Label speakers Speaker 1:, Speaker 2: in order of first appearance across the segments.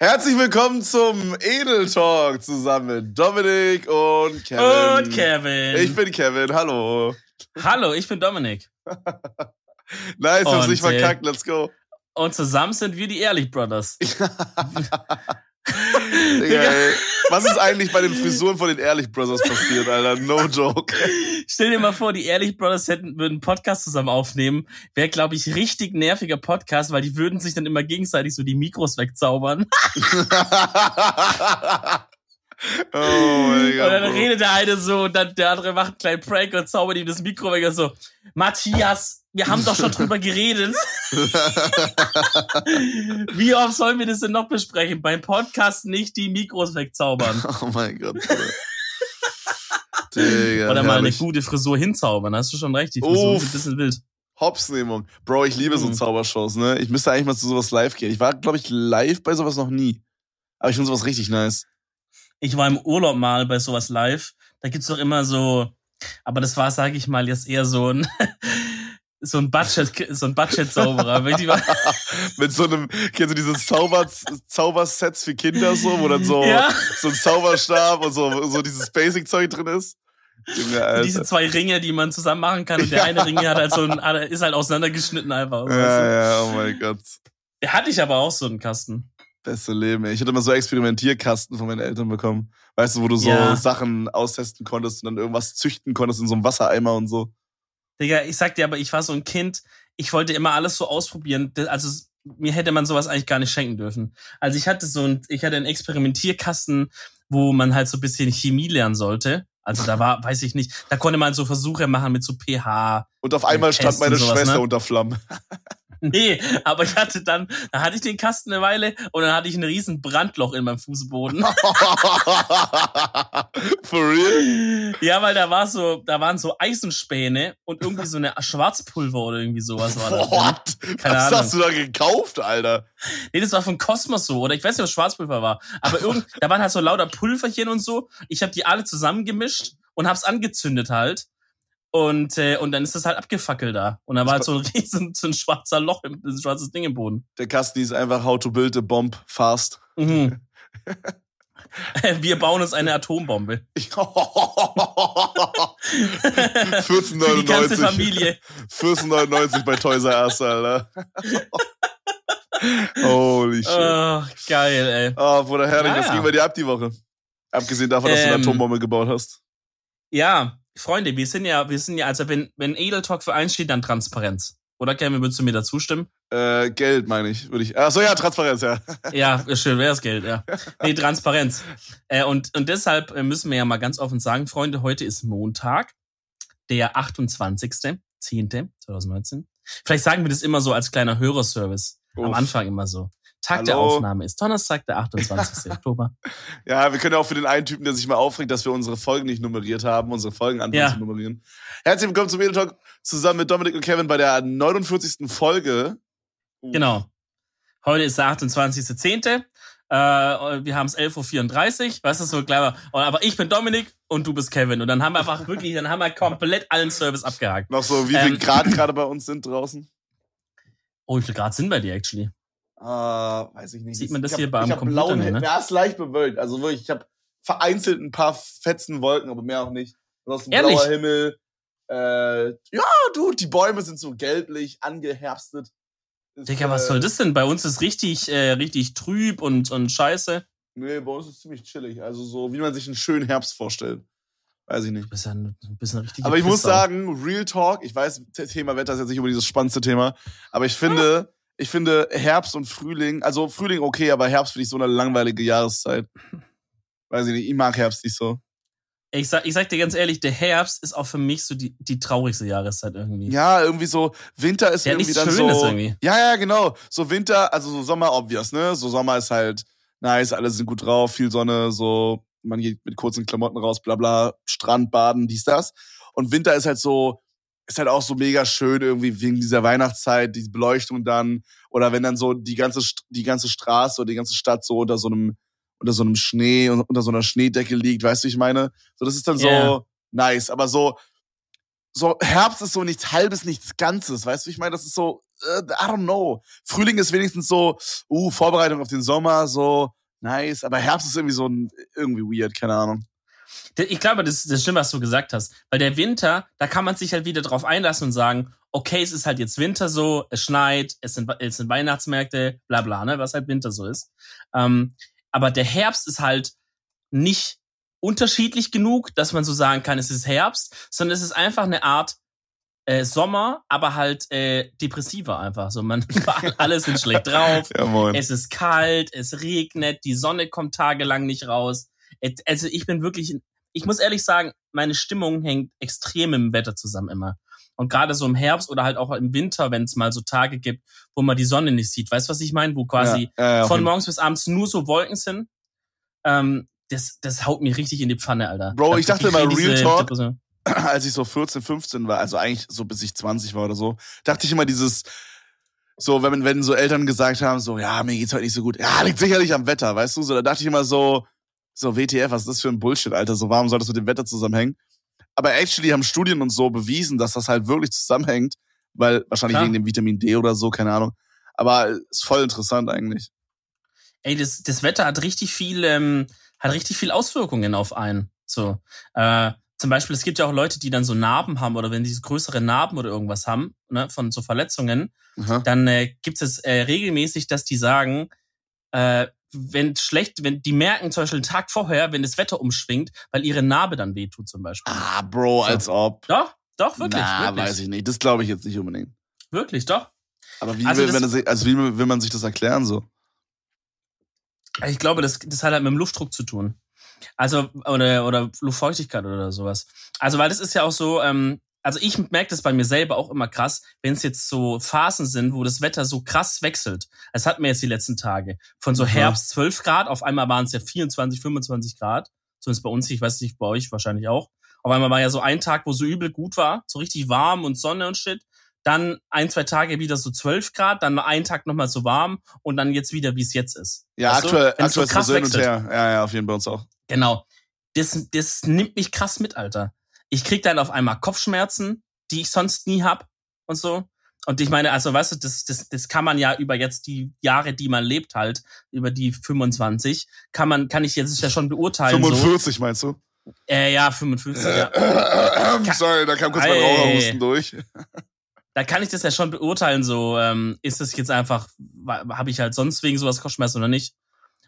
Speaker 1: Herzlich willkommen zum Edel Talk zusammen mit Dominik und Kevin.
Speaker 2: Und Kevin.
Speaker 1: Ich bin Kevin, hallo.
Speaker 2: Hallo, ich bin Dominik.
Speaker 1: nice, hab's nicht
Speaker 2: äh,
Speaker 1: verkackt, let's go.
Speaker 2: Und zusammen sind wir die Ehrlich Brothers.
Speaker 1: Digga, ey. Was ist eigentlich bei den Frisuren von den Ehrlich Brothers passiert, Alter? No joke.
Speaker 2: Stell dir mal vor, die Ehrlich Brothers hätten, würden einen Podcast zusammen aufnehmen. Wäre, glaube ich, richtig nerviger Podcast, weil die würden sich dann immer gegenseitig so die Mikros wegzaubern.
Speaker 1: oh mein Gott.
Speaker 2: und dann redet der eine so und dann der andere macht einen kleinen Prank und zaubert ihm das Mikro weg und so, Matthias, wir haben doch schon drüber geredet. Wie oft sollen wir das denn noch besprechen? Beim Podcast nicht die Mikros wegzaubern.
Speaker 1: oh mein Gott. Digga,
Speaker 2: Oder mal eine
Speaker 1: herrlich.
Speaker 2: gute Frisur hinzaubern. Hast du schon recht. Die Frisur
Speaker 1: Uff.
Speaker 2: ist ein bisschen wild.
Speaker 1: Hopsnehmung. Bro, ich liebe so
Speaker 2: Mhm.
Speaker 1: Zaubershows, ne? Ich müsste eigentlich mal zu sowas live gehen. Ich war, glaube ich, live bei sowas noch nie. Aber ich finde sowas richtig nice.
Speaker 2: Ich war im Urlaub mal bei sowas live. Da gibt's doch immer so, aber das war, sage ich mal, jetzt eher so ein so ein Budget, so ein Budget-Zauberer.
Speaker 1: Mit so einem, kennst du diese Zauber, Zaubersets für Kinder so, wo dann so,
Speaker 2: Ja.
Speaker 1: so ein Zauberstab und so, so dieses Basic-Zeug drin ist? Junge.
Speaker 2: Diese zwei Ringe, die man zusammen machen kann. Und der
Speaker 1: Ja.
Speaker 2: eine Ring hat halt so ein, hat- ist halt auseinandergeschnitten einfach. weißt du?
Speaker 1: ja, ja, oh mein Gott.
Speaker 2: Der hatte ich aber auch so einen Kasten.
Speaker 1: Beste Leben, ey. Ich hatte immer so Experimentierkasten von meinen Eltern bekommen. Weißt du, wo du so
Speaker 2: Ja.
Speaker 1: Sachen austesten konntest und dann irgendwas züchten konntest in so einem Wassereimer und so.
Speaker 2: Digga, ich sag dir aber, ich war so ein Kind, ich wollte immer alles so ausprobieren. Also mir hätte man sowas eigentlich gar nicht schenken dürfen. Also ich hatte so ein, ich hatte einen Experimentierkasten, wo man halt so ein bisschen Chemie lernen sollte. Also da war, weiß ich nicht, da konnte man so Versuche machen mit so pH.
Speaker 1: Und auf einmal stand meine Schwester
Speaker 2: ne?
Speaker 1: unter Flammen.
Speaker 2: Nee, aber ich hatte dann, da hatte ich den Kasten eine Weile und dann hatte ich ein riesen Brandloch in meinem Fußboden.
Speaker 1: For real?
Speaker 2: Ja, weil da war so, da waren so Eisenspäne und irgendwie so eine Schwarzpulver oder irgendwie sowas war da.
Speaker 1: What?
Speaker 2: Keine
Speaker 1: Was
Speaker 2: Ahnung.
Speaker 1: hast du da gekauft, Alter?
Speaker 2: Nee, das war von Cosmos so. Oder ich weiß nicht, was Schwarzpulver war. Aber irgend, da waren halt so lauter Pulverchen und so. Ich habe die alle zusammengemischt und hab's angezündet halt. Und, äh, und dann ist das halt abgefackelt da. Und da war halt so ein riesen, so ein schwarzer Loch, im, ein schwarzes Ding im Boden.
Speaker 1: Der Kasten ist einfach How to build a bomb fast.
Speaker 2: Mhm. Wir bauen uns eine Atombombe.
Speaker 1: 14,99.
Speaker 2: Für die ganze Familie.
Speaker 1: 14,99 bei Toys R Us, Alter. Holy shit.
Speaker 2: Oh, geil, ey.
Speaker 1: Oh, Bruder Herrlich, was
Speaker 2: Naja.
Speaker 1: ging bei dir ab die Woche? Abgesehen davon, dass du
Speaker 2: Ähm.
Speaker 1: eine Atombombe gebaut hast.
Speaker 2: Ja, Freunde, wir sind ja, wir sind ja, also wenn, wenn Edel Talk für eins steht, dann Transparenz. Oder Kevin, würdest du mir da zustimmen?
Speaker 1: Äh, Geld, meine ich, würde ich. Ach so, ja, Transparenz, ja.
Speaker 2: Ja, schön wäre das Geld, ja. Nee, Transparenz. Äh, und, und deshalb äh, müssen wir ja mal ganz offen sagen, Freunde, heute ist Montag, der 28.10.2019. Vielleicht sagen wir das immer so als kleiner Hörerservice. Am
Speaker 1: Uff.
Speaker 2: Anfang immer so. Tag der
Speaker 1: Hallo.
Speaker 2: Aufnahme ist Donnerstag, der 28. Oktober.
Speaker 1: Ja, wir können auch für den einen Typen, der sich mal aufregt, dass wir unsere Folgen nicht nummeriert haben, unsere Folgen anfangen
Speaker 2: Ja.
Speaker 1: zu nummerieren. Herzlich willkommen zum Talk zusammen mit Dominik und Kevin bei der 49. Folge. Uh,
Speaker 2: Genau. Heute ist der 28.10. Äh, wir haben es 11.34 Uhr. Weißt du, so clever. Aber ich bin Dominik und du bist Kevin. Und dann haben wir einfach wirklich, dann haben wir komplett allen Service abgehakt.
Speaker 1: Noch so, wie viel
Speaker 2: Ähm.
Speaker 1: Grad gerade bei uns sind draußen?
Speaker 2: Oh, wie viel Grad sind bei dir actually?
Speaker 1: Ah, weiß ich nicht.
Speaker 2: Sieht man das
Speaker 1: ich hab,
Speaker 2: hier beim
Speaker 1: ich hab
Speaker 2: Computer
Speaker 1: blauen
Speaker 2: ne?
Speaker 1: Ja, ist leicht bewölkt. Also wirklich, ich habe vereinzelt ein paar fetzen Wolken, aber mehr auch nicht. Ansonsten
Speaker 2: Ehrlich?
Speaker 1: blauer Himmel. Äh, ja, du, die Bäume sind so gelblich, angeherbstet. Ist,
Speaker 2: Digga, was
Speaker 1: äh,
Speaker 2: soll das denn? Bei uns ist richtig, äh, richtig trüb und, und scheiße.
Speaker 1: Nee, bei uns ist es ziemlich chillig. Also so, wie man sich einen schönen Herbst vorstellt. Weiß ich nicht.
Speaker 2: Du bist ja ein, eine richtige
Speaker 1: Aber ich muss
Speaker 2: Pissau.
Speaker 1: sagen, Real Talk, ich weiß, das Thema Wetter ist jetzt nicht über dieses spannendste Thema, aber ich finde, ich finde Herbst und Frühling, also Frühling okay, aber Herbst finde ich so eine langweilige Jahreszeit. Weiß ich nicht, ich mag Herbst nicht so.
Speaker 2: Ich sag, ich sag dir ganz ehrlich, der Herbst ist auch für mich so die, die traurigste Jahreszeit irgendwie.
Speaker 1: Ja, irgendwie so, Winter ist
Speaker 2: Der
Speaker 1: irgendwie dann
Speaker 2: Schönes
Speaker 1: so.
Speaker 2: irgendwie.
Speaker 1: Ja, ja, genau. So Winter, also so Sommer obvious, ne? So Sommer ist halt nice, alle sind gut drauf, viel Sonne, so, man geht mit kurzen Klamotten raus, bla bla, Strand, Baden, dies, das. Und Winter ist halt so, ist halt auch so mega schön irgendwie wegen dieser Weihnachtszeit, die Beleuchtung dann, oder wenn dann so die ganze, die ganze Straße oder die ganze Stadt so unter so einem, unter so einem Schnee und unter so einer Schneedecke liegt, weißt du, wie ich meine? So, das ist dann so
Speaker 2: Ja.
Speaker 1: nice, aber so, so Herbst ist so nichts halbes, nichts Ganzes, weißt du, wie ich meine? Das ist so, äh, I don't know. Frühling ist wenigstens so, uh, Vorbereitung auf den Sommer, so nice. Aber Herbst ist irgendwie so ein, irgendwie weird, keine Ahnung.
Speaker 2: Ich glaube, das, das stimmt, was du gesagt hast. Weil der Winter, da kann man sich halt wieder drauf einlassen und sagen, okay, es ist halt jetzt Winter so, es schneit, es sind, es sind Weihnachtsmärkte, bla bla, ne, was halt Winter so ist. Ähm, aber der Herbst ist halt nicht unterschiedlich genug, dass man so sagen kann, es ist Herbst, sondern es ist einfach eine Art äh, Sommer, aber halt äh, depressiver einfach. So, man alle sind schlecht drauf.
Speaker 1: Ja.
Speaker 2: Es ist kalt, es regnet, die Sonne kommt tagelang nicht raus. Also ich bin wirklich, ich muss ehrlich sagen, meine Stimmung hängt extrem im Wetter zusammen immer. Und gerade so im Herbst oder halt auch im Winter, wenn es mal so Tage gibt, wo man die Sonne nicht sieht. Weißt du, was ich meine? Wo quasi
Speaker 1: ja, auf
Speaker 2: von morgens bis abends nur so Wolken sind. Ähm, das, das haut mir richtig in die Pfanne, Alter.
Speaker 1: Bro, ich dachte immer, Real Talk,
Speaker 2: Depression.
Speaker 1: als ich so 14, 15 war, also eigentlich so bis ich 20 war oder so, dachte ich immer dieses, so, wenn, wenn so Eltern gesagt haben, so, ja, mir geht's heute nicht so gut, ja, liegt sicherlich am Wetter, weißt du, so, da dachte ich immer so, so, WTF, was ist das für ein Bullshit, Alter, so, warum soll das mit dem Wetter zusammenhängen? Aber actually haben Studien und so bewiesen, dass das halt wirklich zusammenhängt, weil, wahrscheinlich
Speaker 2: Klar.
Speaker 1: wegen dem Vitamin D oder so, keine Ahnung. Aber ist voll interessant eigentlich.
Speaker 2: Ey, das, das Wetter hat richtig viel, ähm, hat richtig viel Auswirkungen auf einen. So, äh, zum Beispiel, es gibt ja auch Leute, die dann so Narben haben oder wenn die so größere Narben oder irgendwas haben, ne, von so Verletzungen,
Speaker 1: Aha.
Speaker 2: dann äh, gibt es äh, regelmäßig, dass die sagen, äh, wenn schlecht, wenn die merken zum Beispiel einen Tag vorher, wenn das Wetter umschwingt, weil ihre Narbe dann wehtut zum Beispiel.
Speaker 1: Ah, Bro, als ob.
Speaker 2: Doch, doch, wirklich, wirklich,
Speaker 1: weiß ich nicht. Das glaube ich jetzt nicht unbedingt.
Speaker 2: wirklich, doch.
Speaker 1: Aber wie,
Speaker 2: Also
Speaker 1: will,
Speaker 2: das-
Speaker 1: also wie will man sich das erklären so?
Speaker 2: Ich glaube, das, das hat halt mit dem Luftdruck zu tun. Also, oder, oder Luftfeuchtigkeit oder sowas. Also, weil das ist ja auch so, ähm, also ich merke das bei mir selber auch immer krass, wenn es jetzt so Phasen sind, wo das Wetter so krass wechselt. Es hatten wir jetzt die letzten Tage. Von so
Speaker 1: Mhm.
Speaker 2: Herbst 12 Grad, auf einmal waren es ja 24, 25 Grad. Zumindest bei uns, ich weiß nicht, bei euch wahrscheinlich auch. Auf einmal war ja so ein Tag, wo so übel gut war, so richtig warm und Sonne und shit. Dann ein, zwei Tage wieder so 12 Grad, dann einen Tag nochmal so warm und dann jetzt wieder, wie es jetzt ist.
Speaker 1: Ja,
Speaker 2: Weißt
Speaker 1: aktuell,
Speaker 2: es so
Speaker 1: aktuell ist
Speaker 2: krass
Speaker 1: so hin und
Speaker 2: wechselt.
Speaker 1: her. Ja, ja, auf jeden Fall bei uns auch.
Speaker 2: Genau. Das, das nimmt mich krass mit, Alter. Ich krieg dann auf einmal Kopfschmerzen, die ich sonst nie hab und so. Und ich meine, also weißt du, das, das, das kann man ja über jetzt die Jahre, die man lebt halt, über die 25, kann man, kann ich jetzt ja schon beurteilen.
Speaker 1: 45 meinst du?
Speaker 2: So. Äh, ja, 55, ja.
Speaker 1: Sorry, da kam kurz mein. Raucherhusten durch.
Speaker 2: Da kann ich das ja schon beurteilen, so, ähm, ist das jetzt einfach, habe ich halt sonst wegen sowas Kopfschmerzen oder nicht?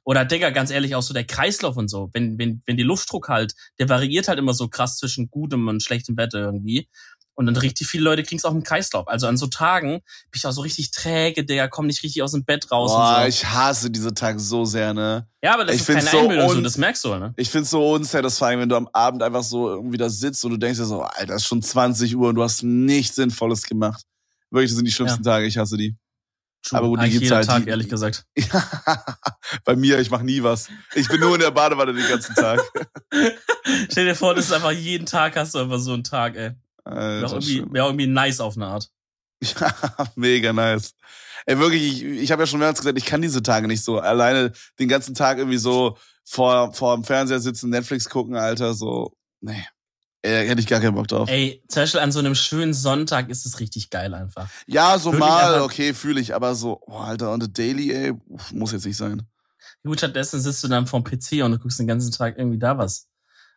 Speaker 2: Oder Digga, ganz ehrlich, auch so der Kreislauf und so. Wenn, wenn, wenn die Luftdruck halt, der variiert halt immer so krass zwischen gutem und schlechtem Wetter irgendwie. Und dann richtig viele Leute kriegen's auch im Kreislauf. Also an so Tagen bin ich auch so richtig träge, Digga, komm nicht richtig aus dem Bett raus
Speaker 1: Boah,
Speaker 2: und so.
Speaker 1: ich hasse diese Tage so sehr, ne?
Speaker 2: ja, aber das
Speaker 1: ich
Speaker 2: ist keine
Speaker 1: so
Speaker 2: Einbildung, so, das merkst du, ne?
Speaker 1: Ich find's so unsatisfying, wenn du am Abend einfach so irgendwie da sitzt und du denkst dir so, Alter, es ist schon 20 Uhr und du hast nichts Sinnvolles gemacht. Wirklich, das sind die schlimmsten Tage, ich hasse die. Aber gut, die gibt's
Speaker 2: jeder
Speaker 1: halt,
Speaker 2: Tag,
Speaker 1: die-
Speaker 2: ehrlich gesagt.
Speaker 1: Bei mir, ich mach nie was. Ich bin nur in der Badewanne den ganzen Tag.
Speaker 2: Stell dir vor, das ist einfach jeden Tag hast du einfach so einen Tag, ey. Wäre irgendwie, wär irgendwie nice auf eine Art.
Speaker 1: Ja, mega nice. Ey, wirklich, ich, ich habe ja schon mehrmals gesagt, ich kann diese Tage nicht so alleine den ganzen Tag irgendwie so vor, vor dem Fernseher sitzen, Netflix gucken, Alter, so, nee. Ey, hätte ich gar keinen Bock drauf.
Speaker 2: Ey, zum Beispiel an so einem schönen Sonntag ist es richtig geil einfach.
Speaker 1: ja, so
Speaker 2: wirklich
Speaker 1: mal,
Speaker 2: einfach-
Speaker 1: okay, fühle ich, aber so, oh, Alter, on the daily, ey, muss jetzt nicht sein.
Speaker 2: Gut, stattdessen sitzt du dann vorm PC und du guckst den ganzen Tag irgendwie da was.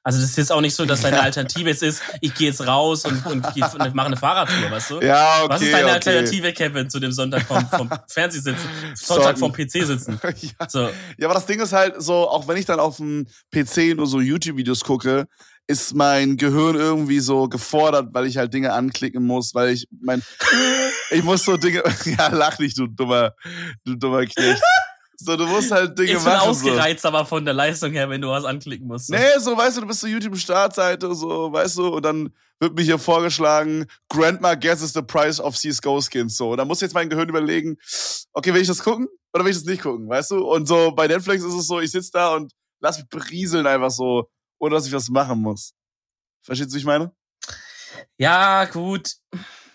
Speaker 2: Also das ist jetzt auch nicht so, dass deine Alternative jetzt ist, ich gehe jetzt raus und, und, geh, und mache eine Fahrradtour, weißt du?
Speaker 1: Ja, okay,
Speaker 2: was ist deine
Speaker 1: okay.
Speaker 2: Alternative, Kevin, zu dem Sonntag vom, vom Fernsehsitzen, Sonntag vom. PC sitzen?
Speaker 1: ja.
Speaker 2: So,
Speaker 1: ja, aber das Ding ist halt so, auch wenn ich dann auf dem PC nur so YouTube-Videos gucke, ist mein Gehirn irgendwie so gefordert, weil ich halt Dinge anklicken muss, weil ich mein, ich muss so Dinge, ja, lach nicht, du dummer, du dummer Knecht. So, du musst halt Dinge
Speaker 2: ich bin
Speaker 1: machen. So.
Speaker 2: ausgereizt, aber von der Leistung her, wenn du was anklicken musst. So.
Speaker 1: Nee, so, weißt du, du bist so YouTube-Startseite, so, weißt du, und dann wird mir hier vorgeschlagen, Grandma guesses the price of CSGO-Skins, so. Und dann muss jetzt mein Gehirn überlegen, okay, will ich das gucken oder will ich das nicht gucken, weißt du? Und so, bei Netflix ist es so, ich sitz da und lass mich berieseln einfach so, ohne dass ich was machen muss. Verstehst du, wie ich meine?
Speaker 2: Ja, gut.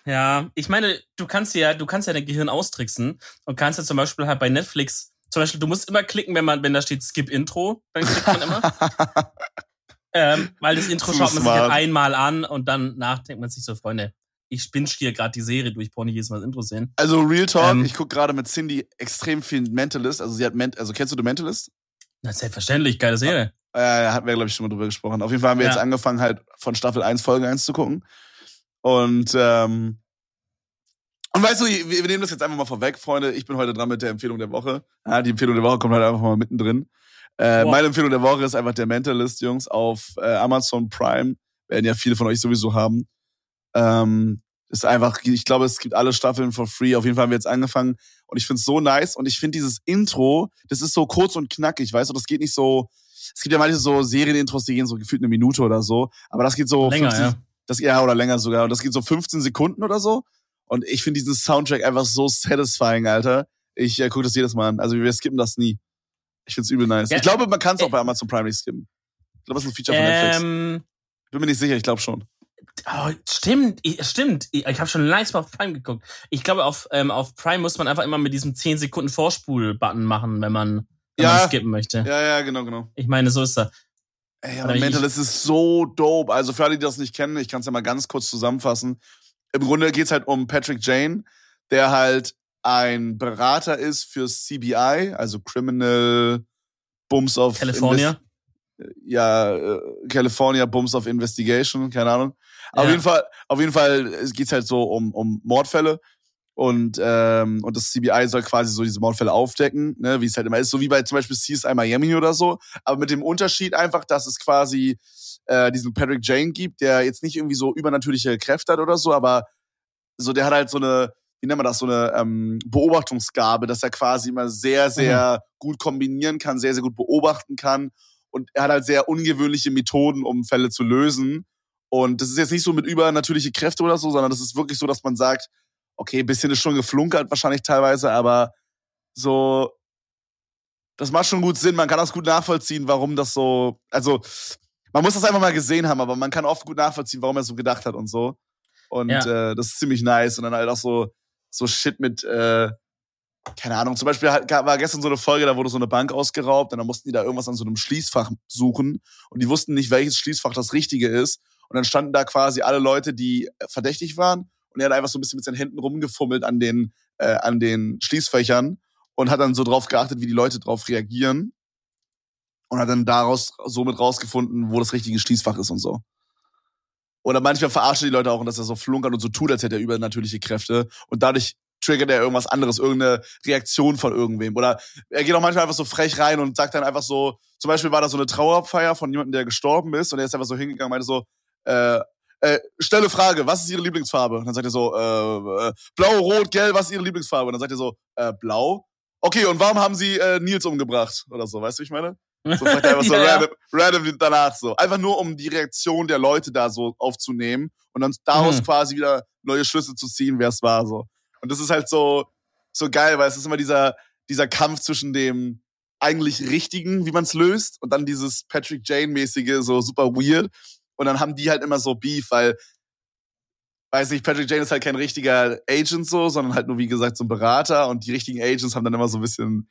Speaker 2: Ja, ich meine, du kannst ja, du kannst ja dein Gehirn austricksen und kannst ja zum Beispiel halt bei Netflix, zum Beispiel, du musst immer klicken, wenn man, wenn da steht Skip Intro, dann klickt man immer. ähm, weil das Intro
Speaker 1: Zu
Speaker 2: schaut man sich halt
Speaker 1: smart.
Speaker 2: einmal an und dann nachdenkt man sich so, Freunde, ich binge hier gerade die Serie durch, brauche nicht jedes Mal das Intro sehen.
Speaker 1: Also Real Talk,
Speaker 2: Ähm.
Speaker 1: ich gucke gerade mit Cindy extrem viel Mentalist. Also sie hat Ment also kennst du The Mentalist?
Speaker 2: Na, selbstverständlich, geile Serie.
Speaker 1: Äh, hatten wir, glaube ich, schon mal drüber gesprochen. Auf jeden Fall haben wir
Speaker 2: Ja.
Speaker 1: jetzt angefangen, halt von Staffel 1, Folge 1 zu gucken. Und, ähm, und weißt du, wir, nehmen das jetzt einfach mal vorweg, Freunde. Ich bin heute dran mit der Empfehlung der Woche. Ja, die Empfehlung der Woche kommt halt einfach mal mittendrin. Äh, meine Empfehlung der Woche ist einfach der Mentalist, Jungs, auf äh, Amazon Prime. Werden ja viele von euch sowieso haben. Ähm, ist einfach, ich glaube, es gibt alle Staffeln for free. Auf jeden Fall haben wir jetzt angefangen. Und ich finde es so nice. Und ich finde dieses Intro, das ist so kurz und knackig, weißt du, das geht nicht so. Es gibt ja manche so Serienintros, die gehen so gefühlt eine Minute oder so. Aber das geht so
Speaker 2: Länger,
Speaker 1: 15,
Speaker 2: ja.
Speaker 1: das, ja, oder länger sogar. Und das geht so 15 Sekunden oder so. Und ich finde diesen Soundtrack einfach so satisfying, Alter. Ich äh, gucke das jedes Mal an. Also wir skippen das nie. Ich find's übel nice.
Speaker 2: Ja.
Speaker 1: Ich glaube, man kann es auch
Speaker 2: Äh.
Speaker 1: bei Amazon Prime nicht skippen. Ich glaube, das ist ein Feature von Netflix.
Speaker 2: Ähm,
Speaker 1: Bin mir nicht sicher, ich glaube schon.
Speaker 2: oh, stimmt, ich- stimmt. Ich, ich habe schon lange mal auf Prime geguckt. Ich glaube, auf, ähm, auf Prime muss man einfach immer mit diesem 10 Sekunden Vorspul-Button machen, wenn man, wenn
Speaker 1: Ja.
Speaker 2: man skippen möchte.
Speaker 1: Ja, ja, genau, genau.
Speaker 2: Ich meine, so ist er.
Speaker 1: Ey,
Speaker 2: Aber
Speaker 1: Mentalist ist so dope. Also für alle, die das nicht kennen, ich kann es ja mal ganz kurz zusammenfassen. Im Grunde geht's halt um Patrick Jane, der halt ein Berater ist für CBI, also Criminal Bums of
Speaker 2: California.
Speaker 1: Invest- ja, äh, California Bums of Investigation, keine Ahnung. Auf
Speaker 2: Ja.
Speaker 1: jeden Fall, auf jeden Fall es geht's halt so um, um Mordfälle. Und, ähm, und das CBI soll quasi so diese Mordfälle aufdecken, ne, wie es halt immer ist, so wie bei zum Beispiel CSI Miami oder so, aber mit dem Unterschied einfach, dass es quasi äh, diesen Patrick Jane gibt, der jetzt nicht irgendwie so übernatürliche Kräfte hat oder so, aber so der hat halt so eine, wie nennt man das, so eine ähm, Beobachtungsgabe, dass er quasi immer sehr, sehr gut kombinieren kann, sehr, sehr gut beobachten kann. Und er hat halt sehr ungewöhnliche Methoden, um Fälle zu lösen. Und das ist jetzt nicht so mit übernatürliche Kräfte oder so, sondern das ist wirklich so, dass man sagt, okay, ein bisschen ist schon geflunkert wahrscheinlich teilweise, aber so, das macht schon gut Sinn. Man kann das gut nachvollziehen, warum das so, also, man muss das einfach mal gesehen haben, aber man kann oft gut nachvollziehen, warum er so gedacht hat und so. Und
Speaker 2: Ja.
Speaker 1: äh, das ist ziemlich nice. Und dann halt auch so, so Shit mit, äh, keine Ahnung, zum Beispiel war gestern so eine Folge, da wurde so eine Bank ausgeraubt und dann mussten die da irgendwas an so einem Schließfach suchen und die wussten nicht, welches Schließfach das richtige ist. Und dann standen da quasi alle Leute, die verdächtig waren und er hat einfach so ein bisschen mit seinen Händen rumgefummelt an den, äh, an den Schließfächern und hat dann so drauf geachtet, wie die Leute drauf reagieren und hat dann daraus somit rausgefunden, wo das richtige Schließfach ist und so. Oder manchmal verarschen die Leute auch, dass er so flunkert und so tut, als hätte er übernatürliche Kräfte und dadurch triggert er irgendwas anderes, irgendeine Reaktion von irgendwem. Oder er geht auch manchmal einfach so frech rein und sagt dann einfach so, zum Beispiel war da so eine Trauerfeier von jemandem, der gestorben ist und er ist einfach so hingegangen und meinte so, äh, äh, stelle Frage, was ist Ihre Lieblingsfarbe? Und dann sagt er so, äh, äh, blau, rot, gelb, was ist Ihre Lieblingsfarbe? Und dann sagt er so, äh, blau. Okay, und warum haben Sie äh, Nils umgebracht? Oder so, weißt du, wie ich meine? So fragt er einfach so
Speaker 2: ja.
Speaker 1: random, random danach so. Einfach nur, um die Reaktion der Leute da so aufzunehmen und dann daraus
Speaker 2: Mhm.
Speaker 1: quasi wieder neue Schlüsse zu ziehen, wer es war so. Und das ist halt so, so geil, weil es ist immer dieser, dieser Kampf zwischen dem eigentlich Richtigen, wie man es löst, und dann dieses Patrick Jane-mäßige, so super weird. Und dann haben die halt immer so Beef, weil, weiß nicht, Patrick Jane ist halt kein richtiger Agent so, sondern halt nur, wie gesagt, so ein Berater. Und die richtigen Agents haben dann immer so ein bisschen,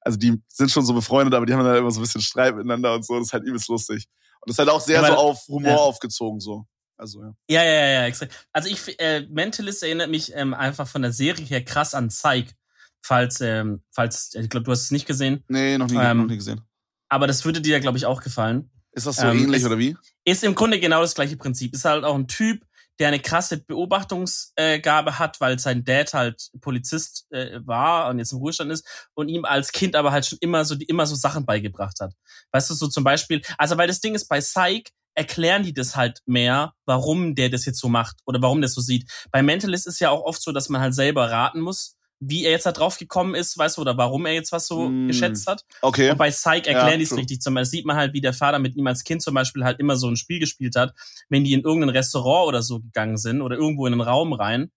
Speaker 1: also die sind schon so befreundet, aber die haben dann immer so ein bisschen Streit miteinander und so. Das ist halt übelst lustig. Und das ist halt auch sehr
Speaker 2: weil-
Speaker 1: so auf Humor
Speaker 2: ja.
Speaker 1: aufgezogen so. Also, ja.
Speaker 2: Ja, ja, ja, exakt. Also ich, äh, Mentalist erinnert mich ähm, einfach von der Serie her krass an Psych. Falls, ähm, falls, ich glaube, du hast es nicht gesehen,
Speaker 1: Nee, noch nie,
Speaker 2: Ähm,
Speaker 1: noch nie gesehen.
Speaker 2: aber das würde dir, glaube ich, auch gefallen.
Speaker 1: Ist das so
Speaker 2: ähm,
Speaker 1: ähnlich
Speaker 2: es-
Speaker 1: oder wie?
Speaker 2: Ist im Grunde genau das gleiche Prinzip. Ist halt auch ein Typ, der eine krasse Beobachtungsgabe hat, weil sein Dad halt Polizist äh, war und jetzt im Ruhestand ist und ihm als Kind aber halt schon immer so die immer so Sachen beigebracht hat. Weißt du, so zum Beispiel, also weil das Ding ist, bei Psych erklären die das halt mehr, warum der das jetzt so macht oder warum der das so sieht. Bei Mentalist ist ja auch oft so, dass man halt selber raten muss, wie er jetzt da drauf gekommen ist, weißt du, oder warum er jetzt was so
Speaker 1: Mm.
Speaker 2: geschätzt hat.
Speaker 1: Okay.
Speaker 2: Und bei Psych
Speaker 1: Ja,
Speaker 2: erklären die es richtig. Zum Beispiel sieht man halt, wie der Vater mit ihm als Kind zum Beispiel halt immer so ein Spiel gespielt hat. Wenn die in irgendein Restaurant oder so gegangen sind oder irgendwo in einen Raum rein,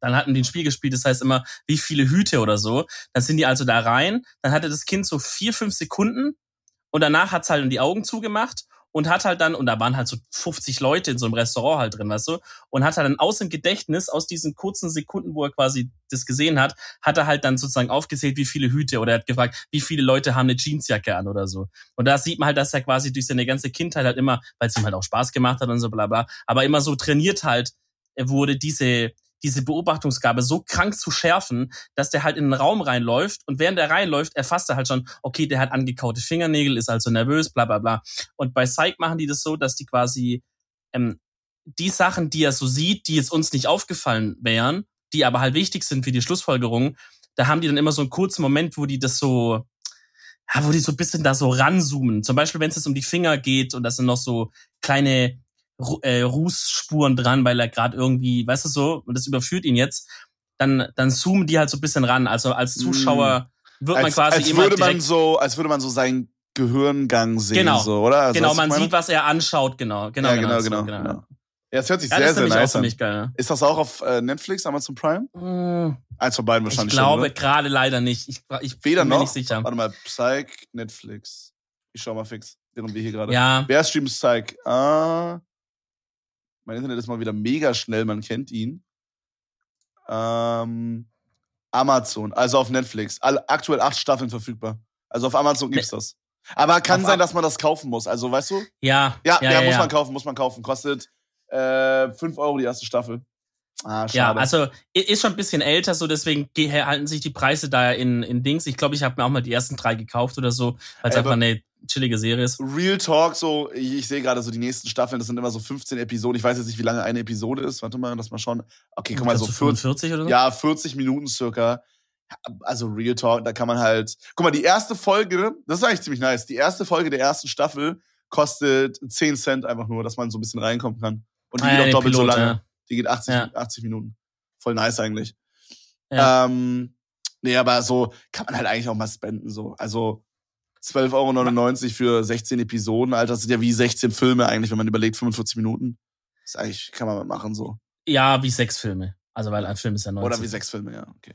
Speaker 2: dann hatten die ein Spiel gespielt, das heißt immer, wie viele Hüte oder so. Dann sind die also da rein, dann hatte das Kind so vier, fünf Sekunden und danach hat's halt die Augen zugemacht und hat halt dann, und da waren halt so 50 Leute in so einem Restaurant halt drin, weißt du, und hat halt dann aus dem Gedächtnis, aus diesen kurzen Sekunden, wo er quasi das gesehen hat, hat er halt dann sozusagen aufgezählt, wie viele Hüte oder er hat gefragt, wie viele Leute haben eine Jeansjacke an oder so. Und da sieht man halt, dass er quasi durch seine ganze Kindheit halt immer, weil es ihm halt auch Spaß gemacht hat und so bla bla, aber immer so trainiert halt, wurde, diese, diese Beobachtungsgabe so krank zu schärfen, dass der halt in den Raum reinläuft und während der reinläuft, erfasst er halt schon, okay, der hat angekaute Fingernägel, ist also nervös, bla bla bla. Und bei Psych machen die das so, dass die quasi ähm, die Sachen, die er so sieht, die jetzt uns nicht aufgefallen wären, die aber halt wichtig sind für die Schlussfolgerung, da haben die dann immer so einen kurzen Moment, wo die das so, ja, wo die so ein bisschen da so ranzoomen. Zum Beispiel, wenn es jetzt um die Finger geht und da sind noch so kleine äh, Rußspuren dran, weil er gerade irgendwie, weißt du so, und das überführt ihn jetzt, dann, dann zoomen die halt so ein bisschen ran. Also als
Speaker 1: Mm.
Speaker 2: Zuschauer wird man
Speaker 1: als,
Speaker 2: quasi
Speaker 1: als
Speaker 2: immer
Speaker 1: würde man so, als würde man so seinen Gehirngang sehen,
Speaker 2: Genau.
Speaker 1: so, oder? Also,
Speaker 2: genau, man
Speaker 1: ich
Speaker 2: sieht, was er anschaut, genau, genau,
Speaker 1: ja, genau,
Speaker 2: so,
Speaker 1: genau, genau. Ja, es hört sich
Speaker 2: Ja,
Speaker 1: sehr, sehr nice an.
Speaker 2: geil. ne?
Speaker 1: Ist das auch auf äh, Netflix, Amazon Prime?
Speaker 2: Mm,
Speaker 1: Eins von beiden
Speaker 2: Ich
Speaker 1: wahrscheinlich
Speaker 2: glaube
Speaker 1: schon,
Speaker 2: gerade leider nicht. Ich, ich?
Speaker 1: Weder
Speaker 2: bin mir
Speaker 1: noch.
Speaker 2: nicht sicher.
Speaker 1: Warte mal, Psych, Netflix. Ich schau mal fix, während wir hier gerade.
Speaker 2: Ja,
Speaker 1: Wer streamt Psych? Ah, mein Internet ist mal wieder mega schnell, man kennt ihn. Ähm, Amazon, also auf Netflix. Alle, aktuell acht Staffeln verfügbar. Also auf Amazon gibt's das. Aber kann
Speaker 2: Auf
Speaker 1: sein, dass man das kaufen muss. Also, weißt du?
Speaker 2: ja,
Speaker 1: Ja,
Speaker 2: ja,
Speaker 1: ja,
Speaker 2: ja,
Speaker 1: muss man kaufen, muss man kaufen. Kostet äh, 5 Euro die erste Staffel. Ah, schade.
Speaker 2: Ja, also ist schon ein bisschen älter, so deswegen ge- halten sich die Preise da in, in Dings. Ich glaube, ich habe mir auch mal die ersten drei gekauft oder so, weil es einfach eine chillige Serie ist.
Speaker 1: Real Talk, so, ich, ich sehe gerade so die nächsten Staffeln, das sind immer so 15 Episoden. Ich weiß jetzt nicht, wie lange eine Episode ist. Warte mal, lass mal schauen. Okay, guck mal, so
Speaker 2: Glaub,
Speaker 1: 40,
Speaker 2: 45 oder so?
Speaker 1: ja, 40 Minuten circa. Also Real Talk, da kann man halt. Guck mal, die erste Folge, das ist eigentlich ziemlich nice. Die erste Folge der ersten Staffel kostet 10 Cent einfach nur, dass man so ein bisschen reinkommen kann. Und die
Speaker 2: Ah,
Speaker 1: geht
Speaker 2: ja,
Speaker 1: auch doppelt so
Speaker 2: Pilot,
Speaker 1: lange.
Speaker 2: ja.
Speaker 1: Die geht 80,
Speaker 2: Ja.
Speaker 1: 80 Minuten. Voll nice eigentlich.
Speaker 2: Ja.
Speaker 1: Ähm, nee, aber so kann man halt eigentlich auch mal spenden. So. Also 12,99 Euro für 16 Episoden, Alter. Das sind ja wie 16 Filme eigentlich, wenn man überlegt, 45 Minuten. Das ist eigentlich, kann man mal machen so.
Speaker 2: Ja, wie sechs Filme. Also weil ein Film ist ja 90.
Speaker 1: Oder wie sechs Filme, ja. Okay.